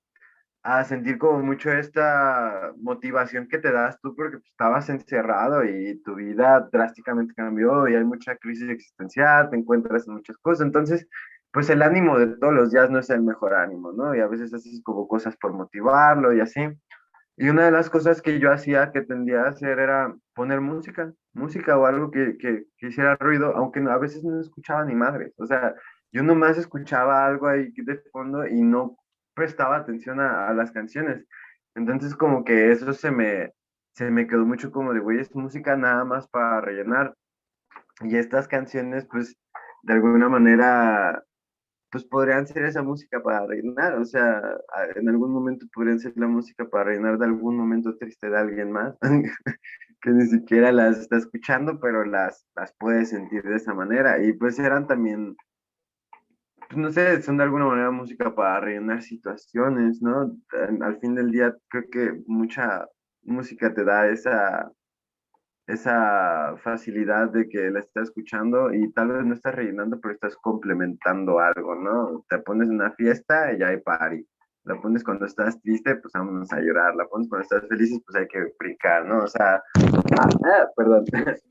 a, sentir como mucho esta motivación que te das tú porque pues, estabas encerrado y tu vida drásticamente cambió y hay mucha crisis existencial, te encuentras en muchas cosas. Entonces, pues el ánimo de todos los días no es el mejor ánimo, ¿no? Y a veces haces como cosas por motivarlo y así. Y una de las cosas que yo hacía, que tendía a hacer, era poner música, música o algo que, que, hiciera ruido, aunque a veces no escuchaba ni madre. O sea, yo nomás escuchaba algo ahí de fondo y no prestaba atención a, a las canciones. Entonces como que eso se me, se me quedó mucho como de, güey, es música nada más para rellenar. Y estas canciones, pues, de alguna manera pues podrían ser esa música para reinar, o sea, en algún momento podrían ser la música para reinar de algún momento triste de alguien más, que ni siquiera las está escuchando, pero las, las puede sentir de esa manera. Y pues eran también, pues no sé, son de alguna manera música para rellenar situaciones, ¿no? Al fin del día creo que mucha música te da esa esa facilidad de que la estás escuchando y tal vez no estás rellenando, pero estás complementando algo, ¿no? Te pones una fiesta y ya hay party. La pones cuando estás triste, pues vámonos a llorar. La pones cuando estás feliz, pues hay que brincar, ¿no? O sea, ah, ah, perdón,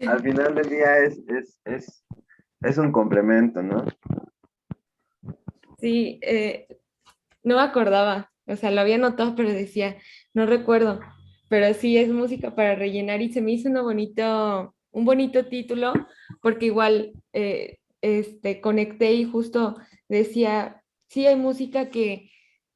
al final del día es, es, es, es un complemento, ¿no? Sí, eh, no me acordaba, o sea, lo había notado, pero decía, no recuerdo pero sí es música para rellenar y se me hizo bonito, un bonito título porque igual eh, este, conecté y justo decía, sí hay música que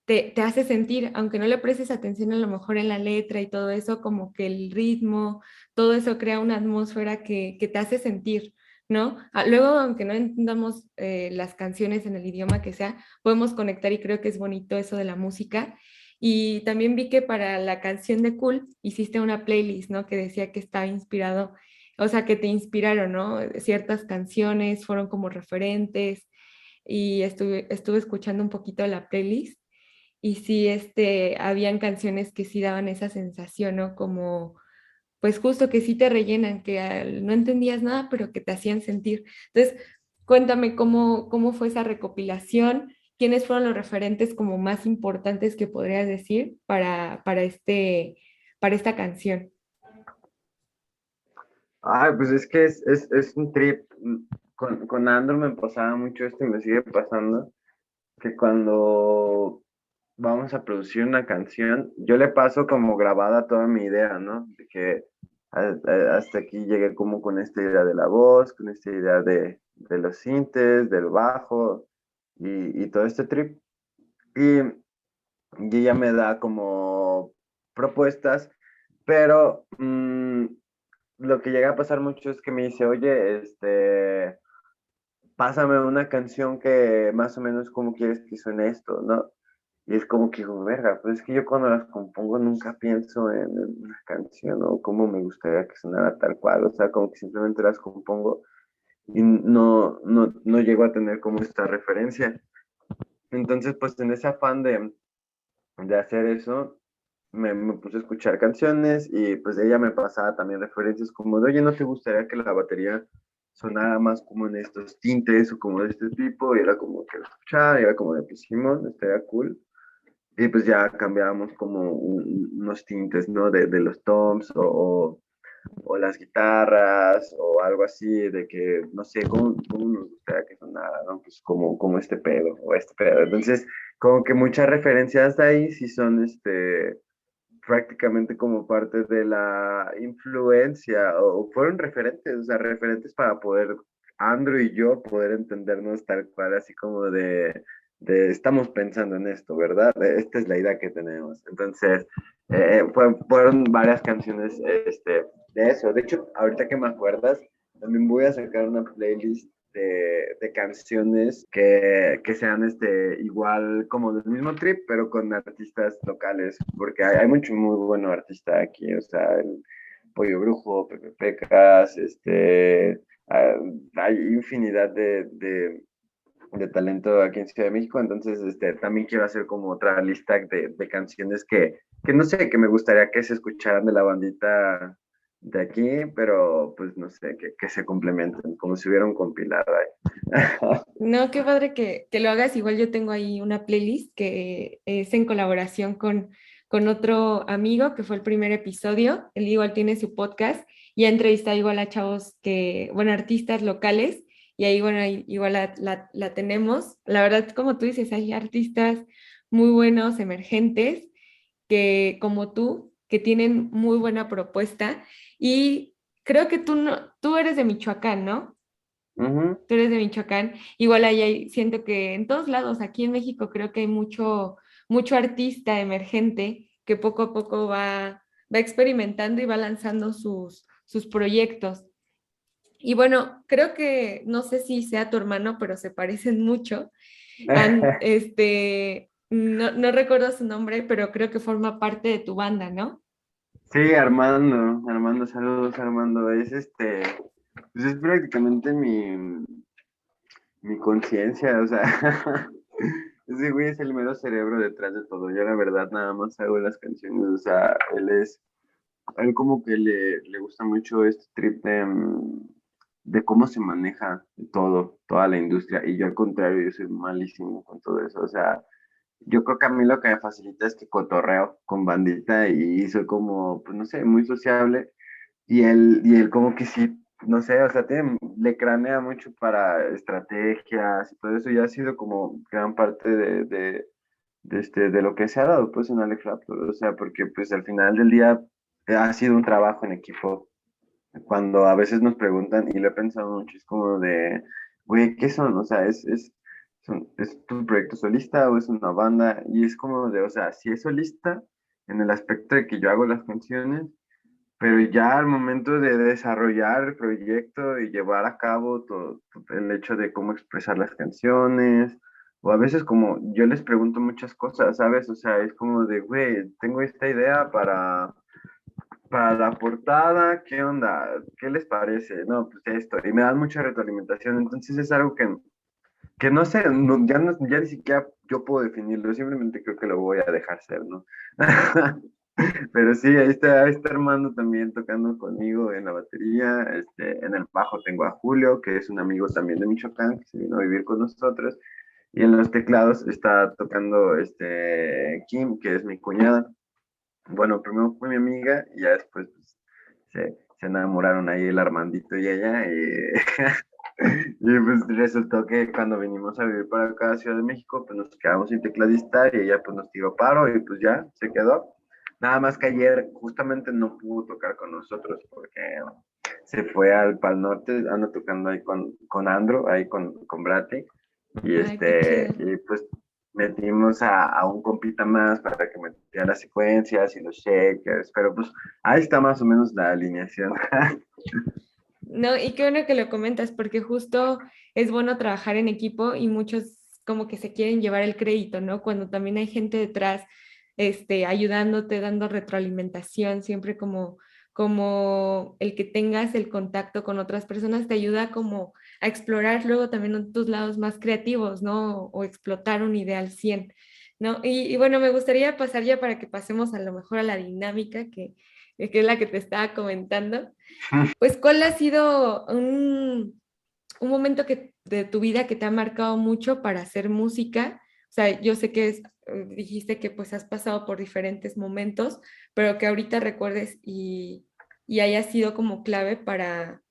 te, te, hace sentir, aunque no le prestes atención a lo mejor en la letra y todo eso, como que el ritmo, todo eso crea una atmósfera que, que te hace sentir, ¿no? Ah, luego, aunque no entendamos eh, las canciones en el idioma que sea, podemos conectar y creo que es bonito eso de la música. Y también vi que para la canción de Cool hiciste una playlist, ¿no? Que decía que estaba inspirado, o sea, que te inspiraron, ¿no? Ciertas canciones fueron como referentes y estuve, estuve escuchando un poquito la playlist y sí, este, habían canciones que sí daban esa sensación, ¿no? Como, pues justo que sí te rellenan, que no entendías nada, pero que te hacían sentir. Entonces, cuéntame cómo, cómo fue esa recopilación ¿quiénes fueron los referentes como más importantes que podrías decir para, para, este, para esta canción? Ah, pues es que es, es, es un trip. Con, con Andrew me pasaba mucho esto y me sigue pasando, que cuando vamos a producir una canción, yo le paso como grabada toda mi idea, ¿no? De que hasta aquí llegué como con esta idea de la voz, con esta idea de, de los sintes, del bajo, y, todo este trip. Y, ella me da como propuestas, pero mm, lo que llega a pasar mucho es que me dice, oye, este, pásame una canción que más o menos como quieres que suene esto, ¿no? Y es como que digo, verga, pues es que yo cuando las compongo nunca pienso en una canción o cómo me gustaría que sonara tal cual, o sea, como que simplemente las compongo y no, no, no llego a tener como esta referencia. Entonces, pues en ese afán de, de hacer eso, me, puse a escuchar canciones y pues ella me pasaba también referencias como de, oye, ¿no te gustaría que la batería sonara más como en estos tintes o como de este tipo? Y era como que lo escuchaba era como de, pues Simón, estaría cool. Y pues ya cambiábamos como unos tintes, ¿no? De, de los toms o, o, las guitarras o algo así, de que, no sé, cómo, cómo nos gustaría que sonara, ¿no? Pues como, como este pedo o este pedo. Entonces, como que muchas referencias de ahí sí son, este, prácticamente como parte de la influencia o fueron referentes, o sea, referentes para poder, Andrew y yo, poder entendernos tal cual, así como de estamos pensando en esto, ¿verdad? Esta es la idea que tenemos. Entonces, eh, fueron varias canciones este, de eso. De hecho, ahorita que me acuerdas, también voy a sacar una playlist de, de canciones que, que, sean este, igual como del mismo trip, pero con artistas locales, porque hay, hay mucho muy bueno artista aquí, o sea, el Pollo Brujo, Pepe Pecas, este, ah, hay infinidad de, de de talento aquí en Ciudad de México, entonces este, también quiero hacer como otra lista de, de canciones que, que, no sé, que me gustaría que se escucharan de la bandita de aquí, pero pues no sé, que, que se complementen, como si hubiera un compilado ahí. No, qué padre que, que, lo hagas, igual yo tengo ahí una playlist que es en colaboración con, con otro amigo, que fue el primer episodio, él igual tiene su podcast y ha entrevistado igual a chavos que, bueno, artistas locales y ahí, bueno, igual la, la, tenemos. La verdad, como tú dices, hay artistas muy buenos, emergentes, que como tú, que tienen muy buena propuesta. Y creo que tú, no, tú eres de Michoacán, ¿no? Tú eres de Michoacán. Igual ahí siento que en todos lados, aquí en México, creo que hay mucho, mucho artista emergente que poco a poco va, va experimentando y va lanzando sus, sus proyectos. Y bueno, creo que, no sé si sea tu hermano, pero se parecen mucho. este, no, no, recuerdo su nombre, pero creo que forma parte de tu banda, ¿no? Sí, Armando, Armando, saludos Armando. Es este, pues es prácticamente mi, mi conciencia, o sea, ese güey es el mero cerebro detrás de todo. Yo la verdad nada más hago las canciones, o sea, él es, él como que le, le gusta mucho este trip de mm, de cómo se maneja todo, toda la industria. Y yo al contrario, yo soy malísimo con todo eso. O sea, yo creo que a mí lo que me facilita es que cotorreo con bandita y soy como, pues no sé, muy sociable. Y él, y él como que sí, no sé, o sea, tiene, le cranea mucho para estrategias y todo eso. Y ha sido como gran parte de, de, este, de lo que se ha dado pues en Alex Raptor. O sea, porque pues al final del día ha sido un trabajo en equipo cuando a veces nos preguntan, y lo he pensado mucho, es como de, güey, ¿qué son? O sea, ¿es, es, ¿es tu proyecto solista o es una banda? Y es como de, o sea, si es solista, en el aspecto de que yo hago las canciones, pero ya al momento de desarrollar el proyecto y llevar a cabo todo, el hecho de cómo expresar las canciones, o a veces como yo les pregunto muchas cosas, ¿sabes? O sea, es como de, güey, tengo esta idea para para la portada, ¿qué onda? ¿Qué les parece? No, pues esto, y me dan mucha retroalimentación, entonces es algo que, que no sé, ya, no, ya ni siquiera yo puedo definirlo, simplemente creo que lo voy a dejar ser, ¿no? Pero sí, ahí está, ahí está Armando también tocando conmigo en la batería, este, en el bajo tengo a Julio, que es un amigo también de Michoacán, que se vino a vivir con nosotros, y en los teclados está tocando este, Kim, que es mi cuñada bueno, primero fue mi amiga y ya después pues, se, se, enamoraron ahí el Armandito y ella. Y, y, pues resultó que cuando vinimos a vivir para acá a Ciudad de México, pues nos quedamos sin tecladista y ella pues nos tiró paro y pues ya se quedó. Nada más que ayer justamente no pudo tocar con nosotros porque se fue al Pal Norte, anda tocando ahí con, con Andro, ahí con, con Brati. Y, este, y pues metimos a, un compita más para que metiera las secuencias y los shakers, pero pues ahí está más o menos la alineación. No, y qué bueno que lo comentas, porque justo es bueno trabajar en equipo y muchos como que se quieren llevar el crédito, ¿no? Cuando también hay gente detrás, este, ayudándote, dando retroalimentación, siempre como, como el que tengas el contacto con otras personas te ayuda como a explorar luego también tus lados más creativos, ¿no? O, explotar un ideal 100, ¿no? Y, y, bueno, me gustaría pasar ya para que pasemos a lo mejor a la dinámica que, que es la que te estaba comentando. Pues, ¿cuál ha sido un, un momento que, de tu vida que te ha marcado mucho para hacer música? O sea, yo sé que es, eh, dijiste que pues has pasado por diferentes momentos, pero que ahorita recuerdes y, y haya sido como clave para,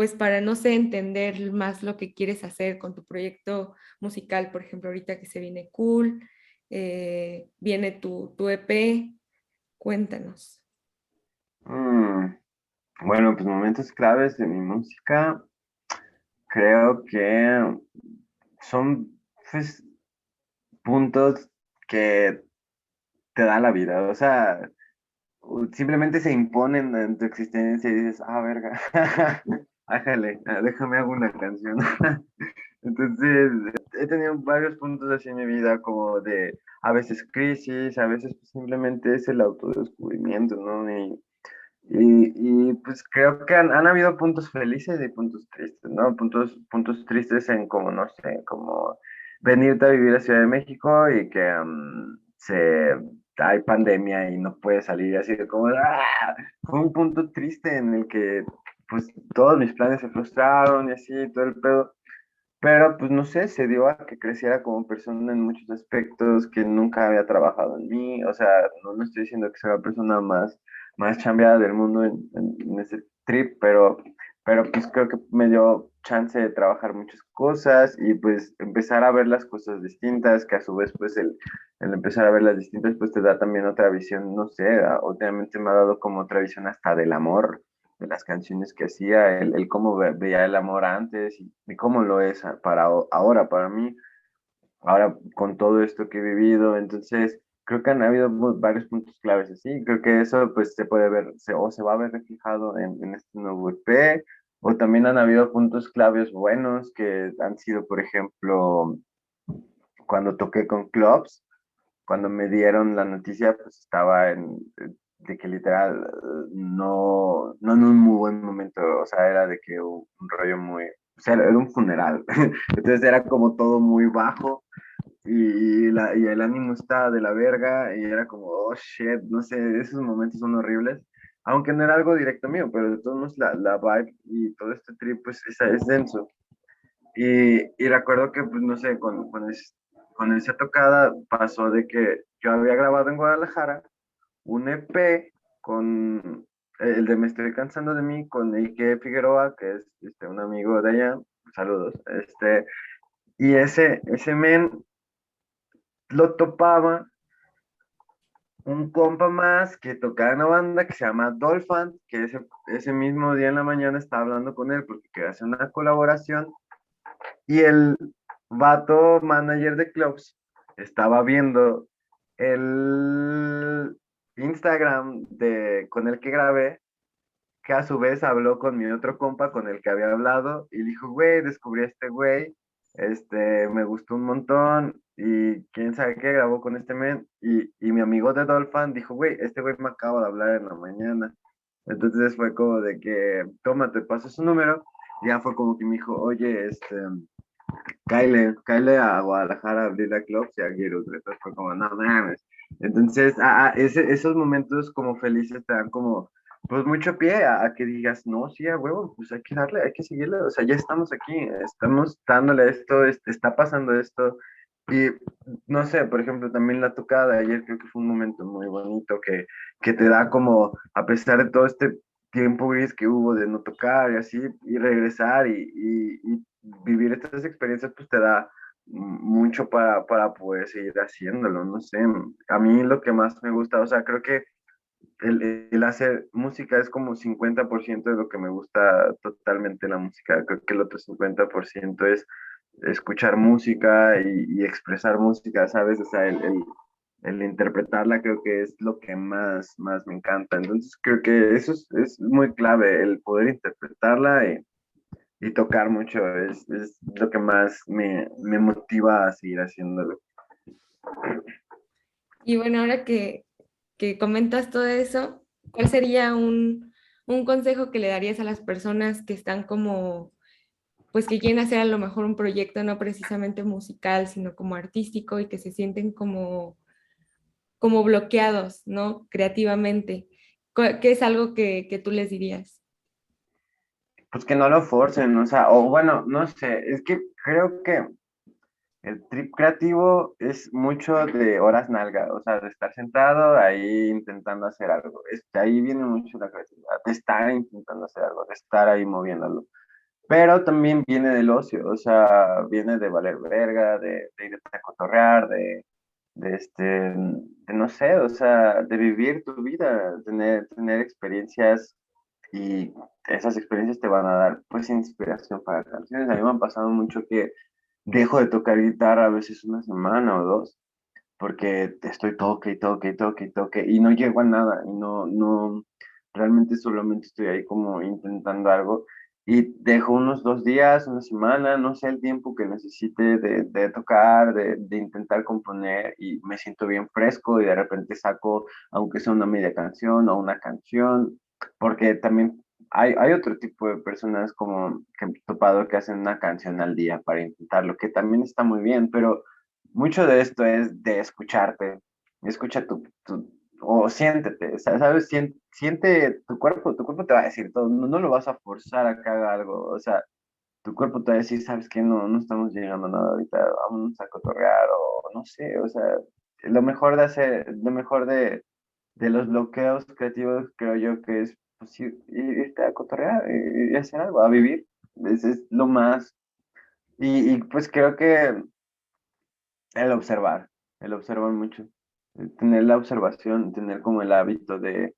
pues para, no sé, entender más lo que quieres hacer con tu proyecto musical, por ejemplo, ahorita que se viene cool, eh, viene tu, tu EP, Cuéntanos. Mm, bueno, pues momentos claves de mi música, creo que son pues, puntos que te da la vida, o sea, simplemente se imponen en tu existencia y dices, ah, verga, ájale, déjame hago una canción. Entonces, he tenido varios puntos así en mi vida, como de a veces crisis, a veces pues, simplemente es el autodescubrimiento, ¿no? Y, y, pues creo que han, han, habido puntos felices y puntos tristes, ¿no? Puntos, puntos tristes en como, no sé, como venirte a vivir a Ciudad de México y que se, hay pandemia y no puedes salir así de como, ¡ah! Fue un punto triste en el que pues todos mis planes se frustraron y así, todo el pedo. Pero pues no sé, se dio a que creciera como persona en muchos aspectos que nunca había trabajado en mí. O sea, no, no estoy diciendo que sea la persona más, más chambeada del mundo en, en, ese trip, pero, pero pues creo que me dio chance de trabajar muchas cosas y pues empezar a ver las cosas distintas, que a su vez pues el, el empezar a ver las distintas pues te da también otra visión, no sé, obviamente me ha dado como otra visión hasta del amor de las canciones que hacía, el, el cómo veía el amor antes y, cómo lo es para ahora, para mí, ahora con todo esto que he vivido, entonces creo que han habido varios puntos claves así, creo que eso pues se puede ver se, o se va a ver reflejado en, en este nuevo EP, o también han habido puntos claves buenos que han sido, por ejemplo, cuando toqué con clubs, cuando me dieron la noticia, pues estaba en, de que literal no, no en un muy buen momento, o sea, era de que un, rollo muy, o sea, era un funeral, entonces era como todo muy bajo y, la, y el ánimo estaba de la verga y era como, oh shit, no sé, esos momentos son horribles, aunque no era algo directo mío, pero de todos modos la, la vibe y todo este trip pues es, es denso. Y, y, recuerdo que, pues no sé, con, con, con esa tocada pasó de que yo había grabado en Guadalajara un EP con el de Me estoy cansando de mí, con Ike Figueroa, que es este, un amigo de allá, saludos, este, y ese, ese men lo topaba un compa más que tocaba en una banda que se llama Dolphin, que ese, ese mismo día en la mañana estaba hablando con él porque quería hacer una colaboración, y el vato manager de clubs estaba viendo el, Instagram de, con el que grabé, que a su vez habló con mi otro compa con el que había hablado y dijo, güey, descubrí a este güey, este, me gustó un montón y quién sabe qué grabó con este men y, y mi amigo de Dolphin dijo, güey, este güey me acaba de hablar en la mañana. Entonces fue como de que, toma, te paso su número. Y ya fue como que me dijo, oye, este, Kyle, Kyle a Guadalajara a abrir la club y a Entonces fue como, no mames. Entonces, a, ese, esos momentos como felices te dan como, pues mucho pie a, que digas, no, sí, a huevo, pues hay que darle, hay que seguirle, o sea, ya estamos aquí, estamos dándole esto, está pasando esto, y no sé, por ejemplo, también la tocada de ayer creo que fue un momento muy bonito que, que te da como, a pesar de todo este tiempo gris que hubo de no tocar y así, y regresar y, y, y vivir estas experiencias, pues te da mucho para, para poder seguir haciéndolo, no sé, a mí lo que más me gusta, o sea, creo que el, el, hacer música es como 50% de lo que me gusta totalmente la música. Creo que el otro 50% es escuchar música y, expresar música, ¿sabes? O sea, el, el, interpretarla creo que es lo que más, más me encanta. Entonces creo que eso es, es muy clave, el poder interpretarla y, y tocar mucho, es, es, lo que más me, me motiva a seguir haciéndolo. Y bueno, ahora que, que comentas todo eso, ¿cuál sería un, un consejo que le darías a las personas que están como pues que quieren hacer a lo mejor un proyecto no precisamente musical, sino como artístico y que se sienten como, como bloqueados, ¿no? Creativamente. ¿Qué es algo que, que tú les dirías? Pues que no lo forcen, o sea, o bueno, no sé, es que creo que el trip creativo es mucho de horas nalga, o sea, de estar sentado ahí intentando hacer algo. Es, de ahí viene mucho la creatividad, de estar intentando hacer algo, de estar ahí moviéndolo pero también viene del ocio, o sea, viene de valer verga, de, de irte a cotorrear, de, de, este, de no sé, o sea, de vivir tu vida, tener, tener experiencias y esas experiencias te van a dar pues inspiración para canciones. A mí me ha pasado mucho que dejo de tocar guitarra a veces una semana o dos, porque estoy toque y toque y toque y toque y no llego a nada y no, no, realmente solamente estoy ahí como intentando algo y dejo unos dos días, una semana, no sé el tiempo que necesite de, de tocar, de, de, intentar componer y me siento bien fresco y de repente saco, aunque sea una media canción o una canción, porque también hay, hay otro tipo de personas como que he topado que hacen una canción al día para intentarlo, que también está muy bien, pero mucho de esto es de escucharte, escucha tu, tu o siéntete, ¿sabes? Siente, tu cuerpo, tu cuerpo te va a decir todo, no, lo vas a forzar a que haga algo, o sea, tu cuerpo te va a decir, ¿sabes qué? No, no estamos llegando a nada ahorita, vamos a cotorrear, o no sé, o sea, lo mejor de hacer, lo mejor de, de los bloqueos creativos creo yo que es pues, irte a cotorrear y, hacer algo, a vivir, es, es lo más, y, y pues creo que el observar, el observar mucho tener la observación, tener como el hábito de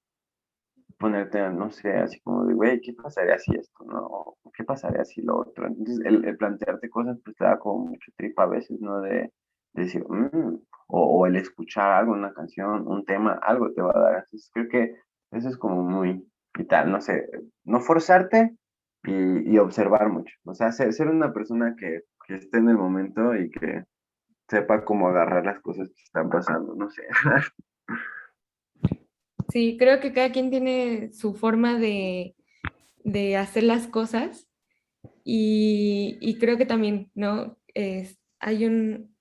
ponerte, no sé, así como de, güey, ¿qué pasaría si esto, no? ¿Qué pasaría si lo otro? Entonces, el, plantearte cosas, pues te da como mucho trip a veces, ¿no? De, decir, mm", o, el escuchar algo, una canción, un tema, algo te va a dar. Entonces, creo que eso es como muy vital, no sé, no forzarte y, y observar mucho. O sea, ser, ser una persona que, que esté en el momento y que sepa cómo agarrar las cosas que están pasando, no sé. Sí, creo que cada quien tiene su forma de, de hacer las cosas y, y, creo que también, ¿no? Es, hay un,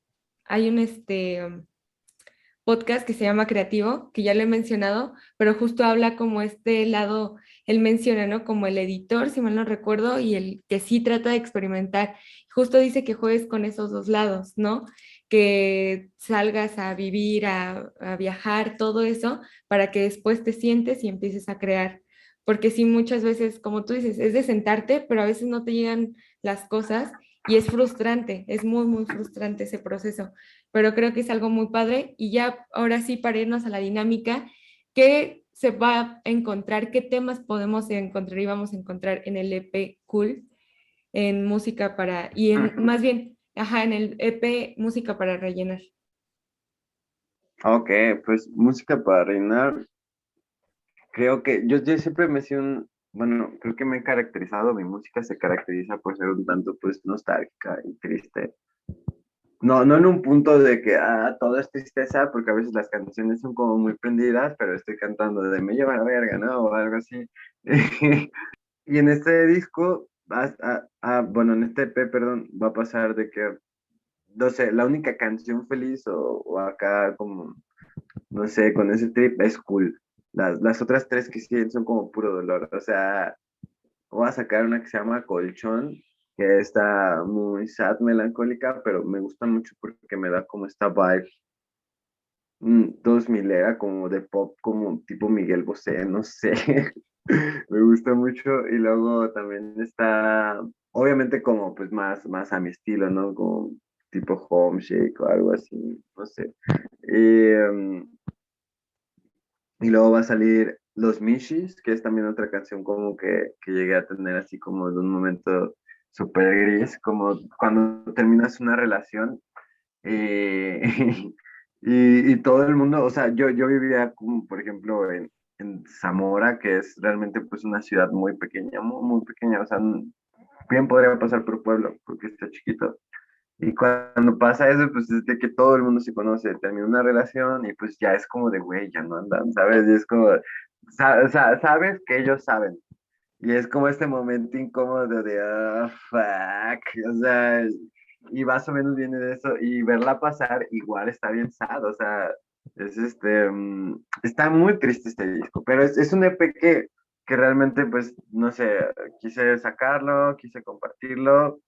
hay un este, podcast que se llama Creativo, que ya lo he mencionado, pero justo habla como este lado, él menciona, ¿no? Como el editor, si mal no recuerdo, y el que sí trata de experimentar. Justo dice que juegues con esos dos lados, ¿no? que salgas a vivir, a, viajar, todo eso, para que después te sientes y empieces a crear. Porque sí, muchas veces, como tú dices, es de sentarte, pero a veces no te llegan las cosas y es frustrante, es muy, muy frustrante ese proceso. Pero creo que es algo muy padre y ya ahora sí para irnos a la dinámica, ¿qué se va a encontrar? ¿Qué temas podemos encontrar y vamos a encontrar en el EP Cool? En música para, y en, más bien, Ajá, en el EP Música para rellenar. Ok, pues música para rellenar. Creo que yo, yo siempre me he sido un, bueno, creo que me he caracterizado, mi música se caracteriza por ser un tanto pues nostálgica y triste. No, no en un punto de que ah, todo es tristeza, porque a veces las canciones son como muy prendidas, pero estoy cantando de me lleva la verga, ¿no? O algo así. y en este disco Ah, ah, bueno, en este EP, perdón, va a pasar de que, no sé, la única canción feliz o, acá como, no sé, con ese trip es cool. Las, las otras tres que siguen son como puro dolor. O sea, voy a sacar una que se llama Colchón, que está muy sad, melancólica, pero me gusta mucho porque me da como esta vibe mm, dos milera, como de pop, como tipo Miguel Bosé, no sé. me gusta mucho y luego también está, obviamente como pues más, más a mi estilo, ¿no? Como tipo home shake o algo así, no sé. Y, em, y luego va a salir Los Mishis, que es también otra canción como que, que llegué a tener así como de un momento súper gris, como cuando terminas una relación eh, y, y, todo el mundo, o sea, yo, yo vivía como, por ejemplo, en, en Zamora, que es realmente pues una ciudad muy pequeña, muy, muy pequeña, o sea, bien podría pasar por pueblo, porque está chiquito. Y cuando pasa eso, pues es de que todo el mundo se conoce, termina una relación y pues ya es como de, güey, ya no andan, ¿sabes? Y es como, sabes que ellos saben. Y es como este momento incómodo de, ah, fuck, o sea, y más o menos viene eso, y verla pasar igual está bien sad, o sea, es este, mm, está muy triste este disco, pero es, es un EP que, que realmente, pues, no sé, quise sacarlo, quise compartirlo,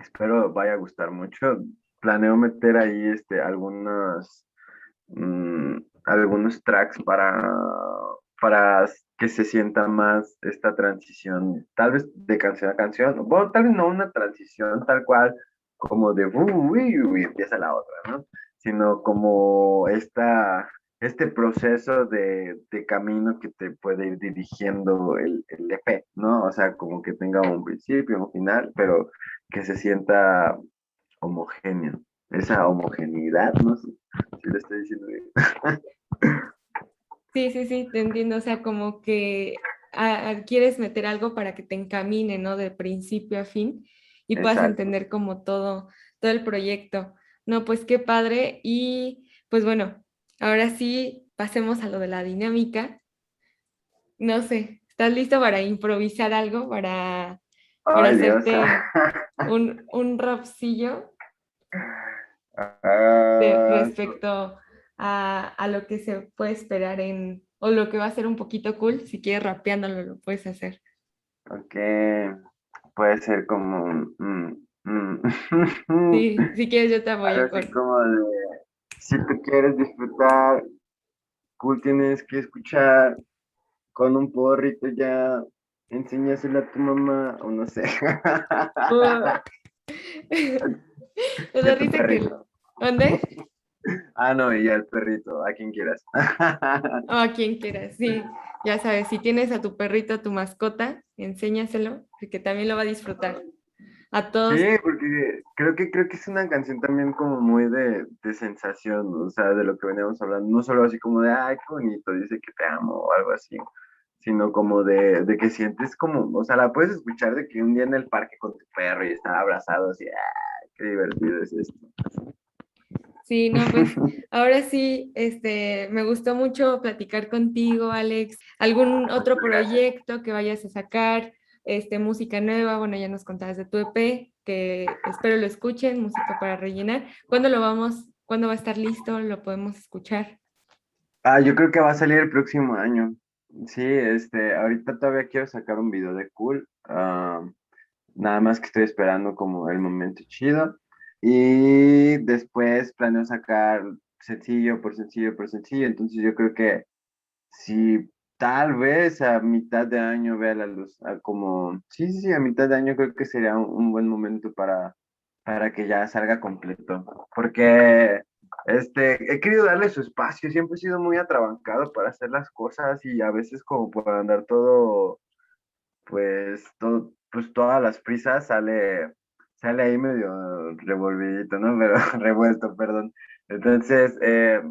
espero vaya a gustar mucho. Planeo meter ahí este, algunos, mm, algunos tracks para, para que se sienta más esta transición, tal vez de canción a canción, bueno, tal vez no una transición tal cual como de uh, y empieza la otra, ¿no? Sino como esta, este proceso de, de, camino que te puede ir dirigiendo el, el EP, ¿no? O sea, como que tenga un principio, un final, pero que se sienta homogéneo. Esa homogeneidad, no sé si lo estoy diciendo bien. Sí, sí, sí, te entiendo. O sea, como que quieres meter algo para que te encamine, ¿no? De principio a fin y puedas entender como todo, todo el proyecto. No, pues qué padre. Y pues bueno, ahora sí, pasemos a lo de la dinámica. No sé, ¿estás listo para improvisar algo? Para para hacerte un, un rapcillo ah, respecto a, a, lo que se puede esperar en, o lo que va a ser un poquito cool, si quieres rapeándolo lo puedes hacer. Ok, puede ser como... Mm, mm. Sí, si quieres yo te apoyo. como de, si tú quieres disfrutar, cool tienes que escuchar con un porrito ya enséñaselo a tu mamá o no sé. Que... ¿Dónde? Ah, no, y ya el perrito, a quien quieras. O a quien quieras, sí. Ya sabes, si tienes a tu perrito, a tu mascota, enséñaselo, porque también lo va a disfrutar. A todos. Sí, porque creo que creo que es una canción también como muy de, de sensación, o sea, de lo que veníamos hablando, no solo así como de, ay, qué bonito, dice que te amo o algo así, sino como de, de, que sientes como, o sea, la puedes escuchar de que un día en el parque con tu perro y están abrazados y, ¡ah, qué divertido es esto! Sí, no, pues ahora sí, este, me gustó mucho platicar contigo, Alex. ¿Algún otro proyecto que vayas a sacar? Este, música nueva, bueno, ya nos contabas de tu EP, que espero lo escuchen, música para rellenar. ¿Cuándo lo vamos, cuándo va a estar listo? ¿Lo podemos escuchar? Ah, yo creo que va a salir el próximo año. Sí, este, ahorita todavía quiero sacar un video de cool. Ah, nada más que estoy esperando como el momento chido. Y después planeo sacar sencillo por sencillo por sencillo. Entonces yo creo que si tal vez a mitad de año vea la luz, como, sí, sí, a mitad de año creo que sería un, un buen momento para, para que ya salga completo. Porque este, he querido darle su espacio, siempre he sido muy atrabancado para hacer las cosas y a veces como por andar todo, pues, todo, pues todas las prisas sale, sale ahí medio revolvidito, ¿no? Pero revuelto, perdón. Entonces, eh,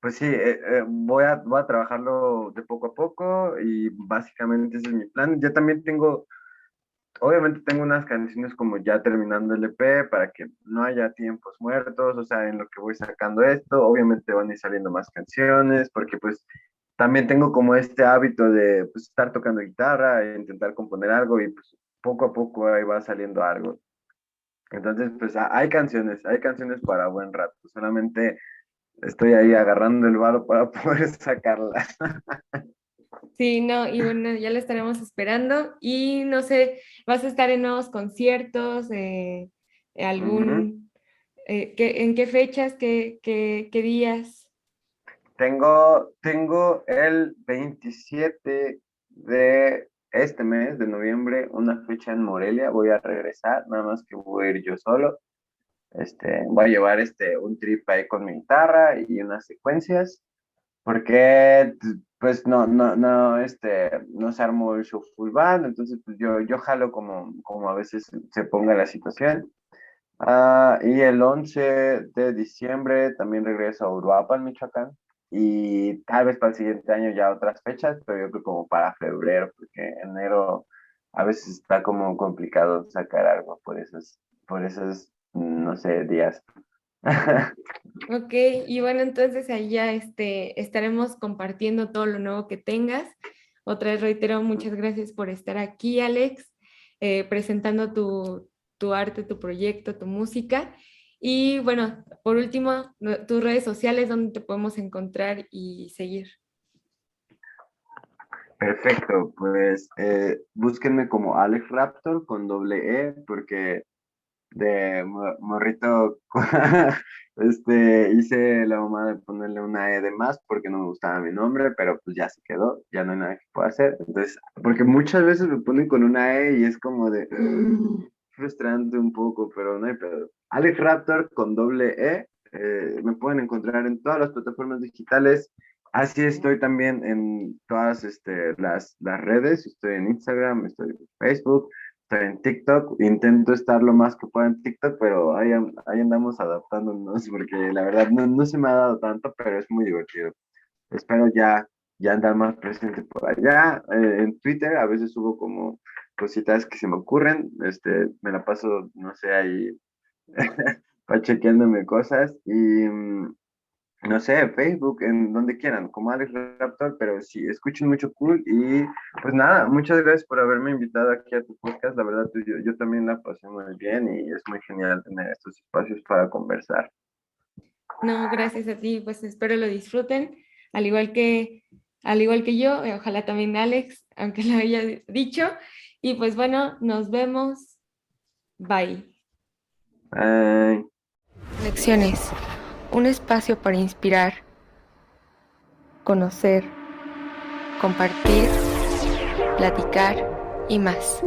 pues sí, eh, eh, voy, a, voy a trabajarlo de poco a poco y básicamente ese es mi plan. Yo también tengo obviamente tengo unas canciones como ya terminando el EP para que no haya tiempos muertos, o sea, en lo que voy sacando esto, obviamente van a ir saliendo más canciones, porque pues también tengo como este hábito de pues, estar tocando guitarra e intentar componer algo y pues poco a poco ahí va saliendo algo. Entonces, pues hay canciones, hay canciones para buen rato, solamente estoy ahí agarrando el balo para poder sacarlas. Sí, no, y bueno, ya lo estaremos esperando. Y no sé, ¿vas a estar en nuevos conciertos? Eh, algún, eh, ¿En qué fechas? Qué, qué, qué, días? Tengo, tengo el 27 de este mes, de noviembre, una fecha en Morelia. Voy a regresar, nada más que voy a ir yo solo. Este, voy a llevar este, un trip ahí con mi guitarra y unas secuencias porque pues no, no, no, este, no se armó el show full band, entonces pues yo, yo jalo como, como a veces se ponga la situación. Ah, y el 11 de diciembre también regreso a Uruapan, Michoacán, y tal vez para el siguiente año ya otras fechas, pero yo creo como para febrero, porque enero a veces está como complicado sacar algo por esos, por esos, no sé, días. Ok, y bueno, entonces ahí ya este, estaremos compartiendo todo lo nuevo que tengas. Otra vez reitero, muchas gracias por estar aquí, Alex, eh, presentando tu, tu arte, tu proyecto, tu música. Y bueno, por último, tus redes sociales, donde te podemos encontrar y seguir. Perfecto, pues eh, búsquenme como Alex Raptor con doble E, porque de morrito este, hice la mamá de ponerle una E de más porque no me gustaba mi nombre, pero pues ya se quedó, ya no hay nada que pueda hacer. Entonces, porque muchas veces me ponen con una E y es como de frustrante un poco, pero no hay pedo. Alex Raptor con doble E, eh, me pueden encontrar en todas las plataformas digitales. Así estoy también en todas este, las, las redes, estoy en Instagram, estoy en Facebook, en TikTok, intento estar lo más que pueda en TikTok, pero ahí, ahí andamos adaptándonos porque la verdad no, no, se me ha dado tanto, pero es muy divertido. Espero ya, ya andar más presente por allá. Eh, en Twitter a veces subo como cositas que se me ocurren, este, me la paso, no sé, ahí chequeándome cosas y mm, no sé, Facebook, en donde quieran, como Alex Raptor, pero sí, escuchen mucho cool y pues nada, muchas gracias por haberme invitado aquí a tu podcast, la verdad yo, yo también la pasé muy bien y es muy genial tener estos espacios para conversar. No, gracias a ti, pues espero lo disfruten, al igual que, al igual que yo, ojalá también Alex, aunque lo haya dicho, y pues bueno, nos vemos, bye. Bye. Lecciones un espacio para inspirar, conocer, compartir, platicar y más.